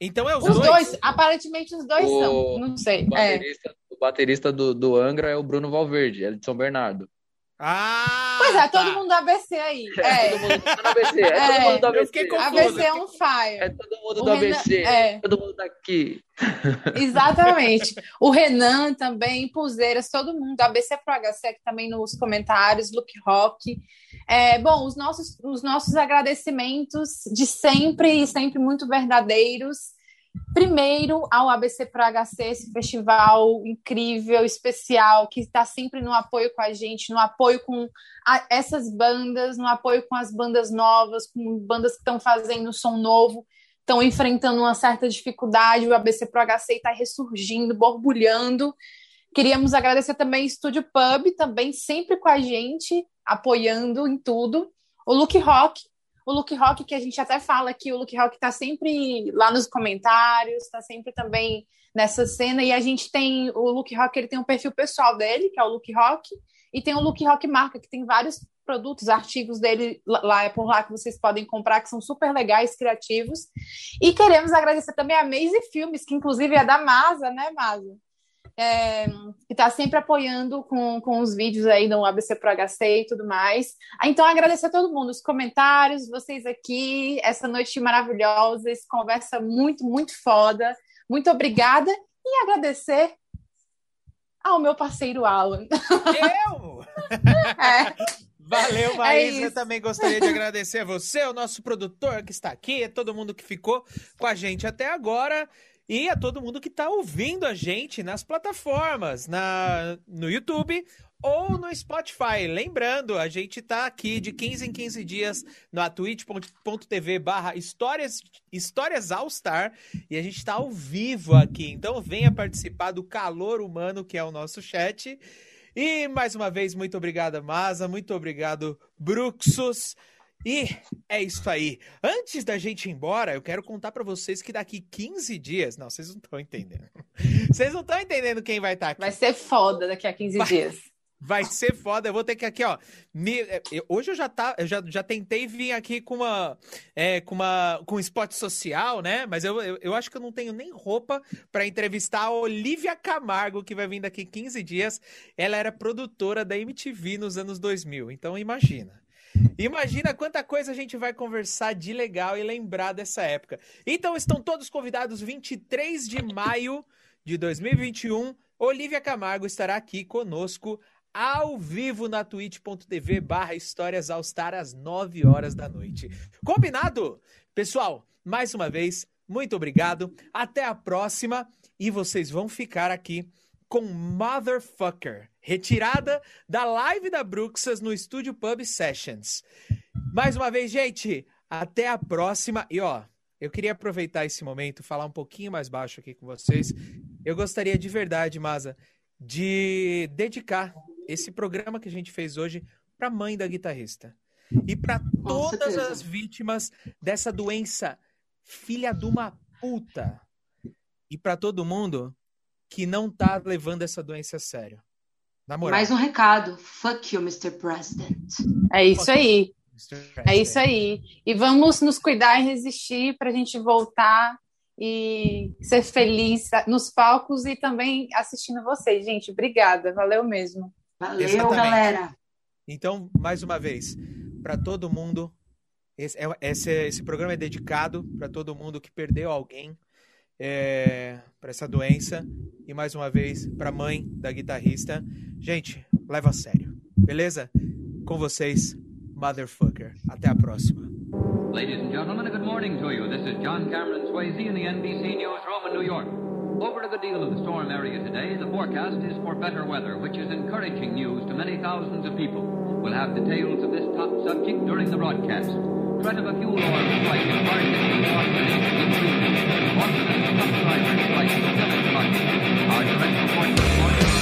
Então é os, os dois? dois? Aparentemente os dois o, são, não sei. O baterista, é. o baterista do, do Angra é o Bruno Valverde, ele é de São Bernardo. Ah! Pois é, tá. todo mundo do ABC aí. É, todo mundo tá no ABC. É, é todo mundo do ABC. ABC é um fire. É todo mundo o do Renan, ABC. É. Todo mundo daqui. Exatamente. O Renan também, Pulseiras, todo mundo do ABC pro HC aqui também nos comentários, Look Rock. É, bom, os nossos, os nossos agradecimentos de sempre e sempre muito verdadeiros Primeiro, ao ABC Pro HC, esse festival incrível, especial, que está sempre no apoio com a gente, no apoio com a, essas bandas, no apoio com as bandas novas, com bandas que estão fazendo som novo, estão enfrentando uma certa dificuldade. O ABC Pro HC está ressurgindo, borbulhando. Queríamos agradecer também Estúdio Pub, também sempre com a gente, apoiando em tudo. O Look Rock, o Look Rock, que a gente até fala que o Look Rock está sempre lá nos comentários, está sempre também nessa cena, e a gente tem, o Look Rock, ele tem um perfil pessoal dele, que é o Look Rock, e tem o Look Rock Marca, que tem vários produtos, artigos dele lá, é por lá que vocês podem comprar, que são super legais, criativos. E queremos agradecer também a Maze Filmes, que inclusive é da Masa, né, Masa? É, que está sempre apoiando com, com os vídeos aí do ABC Pro HC e tudo mais. Ah, então, agradecer a todo mundo, os comentários, vocês aqui, essa noite maravilhosa, essa conversa muito, muito foda. Muito obrigada e agradecer ao meu parceiro Alan. Eu? é. Valeu, Maísa. É eu também gostaria de agradecer a você, o nosso produtor que está aqui, todo mundo que ficou com a gente até agora e a todo mundo que está ouvindo a gente nas plataformas, na, no YouTube ou no Spotify. Lembrando, a gente está aqui de 15 em 15 dias no twitch.tv barra histórias, histórias All Star e a gente está ao vivo aqui. Então venha participar do calor humano que é o nosso chat. E mais uma vez, muito obrigado, Masa. Muito obrigado, Bruxus. E é isso aí. Antes da gente ir embora, eu quero contar para vocês que daqui 15 dias. Não, vocês não estão entendendo. Vocês não estão entendendo quem vai estar tá aqui. Vai ser foda daqui a 15 vai, dias. Vai ser foda. Eu vou ter que aqui, ó. Me, é, hoje eu já tá, eu já, já tentei vir aqui com uma, é, com uma, com um spot social, né? Mas eu, eu, eu acho que eu não tenho nem roupa para entrevistar a Olivia Camargo, que vai vir daqui 15 dias. Ela era produtora da MTV nos anos 2000. Então imagina. Imagina quanta coisa a gente vai conversar de legal e lembrar dessa época. Então estão todos convidados 23 de maio de 2021. Olivia Camargo estará aqui conosco ao vivo na twitch.tv barra Histórias All Star às 9 horas da noite. Combinado? Pessoal, mais uma vez, muito obrigado. Até a próxima. E vocês vão ficar aqui com Motherfucker, retirada da live da Bruxas no Estúdio Pub Sessions. Mais uma vez, gente, até a próxima. E ó, eu queria aproveitar esse momento, falar um pouquinho mais baixo aqui com vocês. Eu gostaria de verdade, Maza, de dedicar esse programa que a gente fez hoje para a mãe da guitarrista e para todas as vítimas dessa doença filha de uma puta e para todo mundo que não tá levando essa doença a sério. Na moral. Mais um recado. Fuck you, Mr. President. É isso aí. É isso aí. E vamos nos cuidar e resistir para a gente voltar e ser feliz nos palcos e também assistindo vocês. Gente, obrigada. Valeu mesmo. Valeu, Exatamente. galera. Então, mais uma vez, para todo mundo, esse, é- esse, esse programa é dedicado para todo mundo que perdeu alguém para essa doença. E mais uma vez, para a mãe da guitarrista. Gente, leva a sério, beleza? Com vocês, Motherfucker. Até a próxima. Ladies and gentlemen, good morning to you. This is John Cameron Swayze in the NBC Newsroom in New York. Over to the deal of the storm area today, the forecast is for better weather, which is encouraging news to many thousands of people. We'll have details of this top subject during the broadcast. threat of a fuel oil strike encourages the population to improve. Confidence from drivers like Dylan Our direct report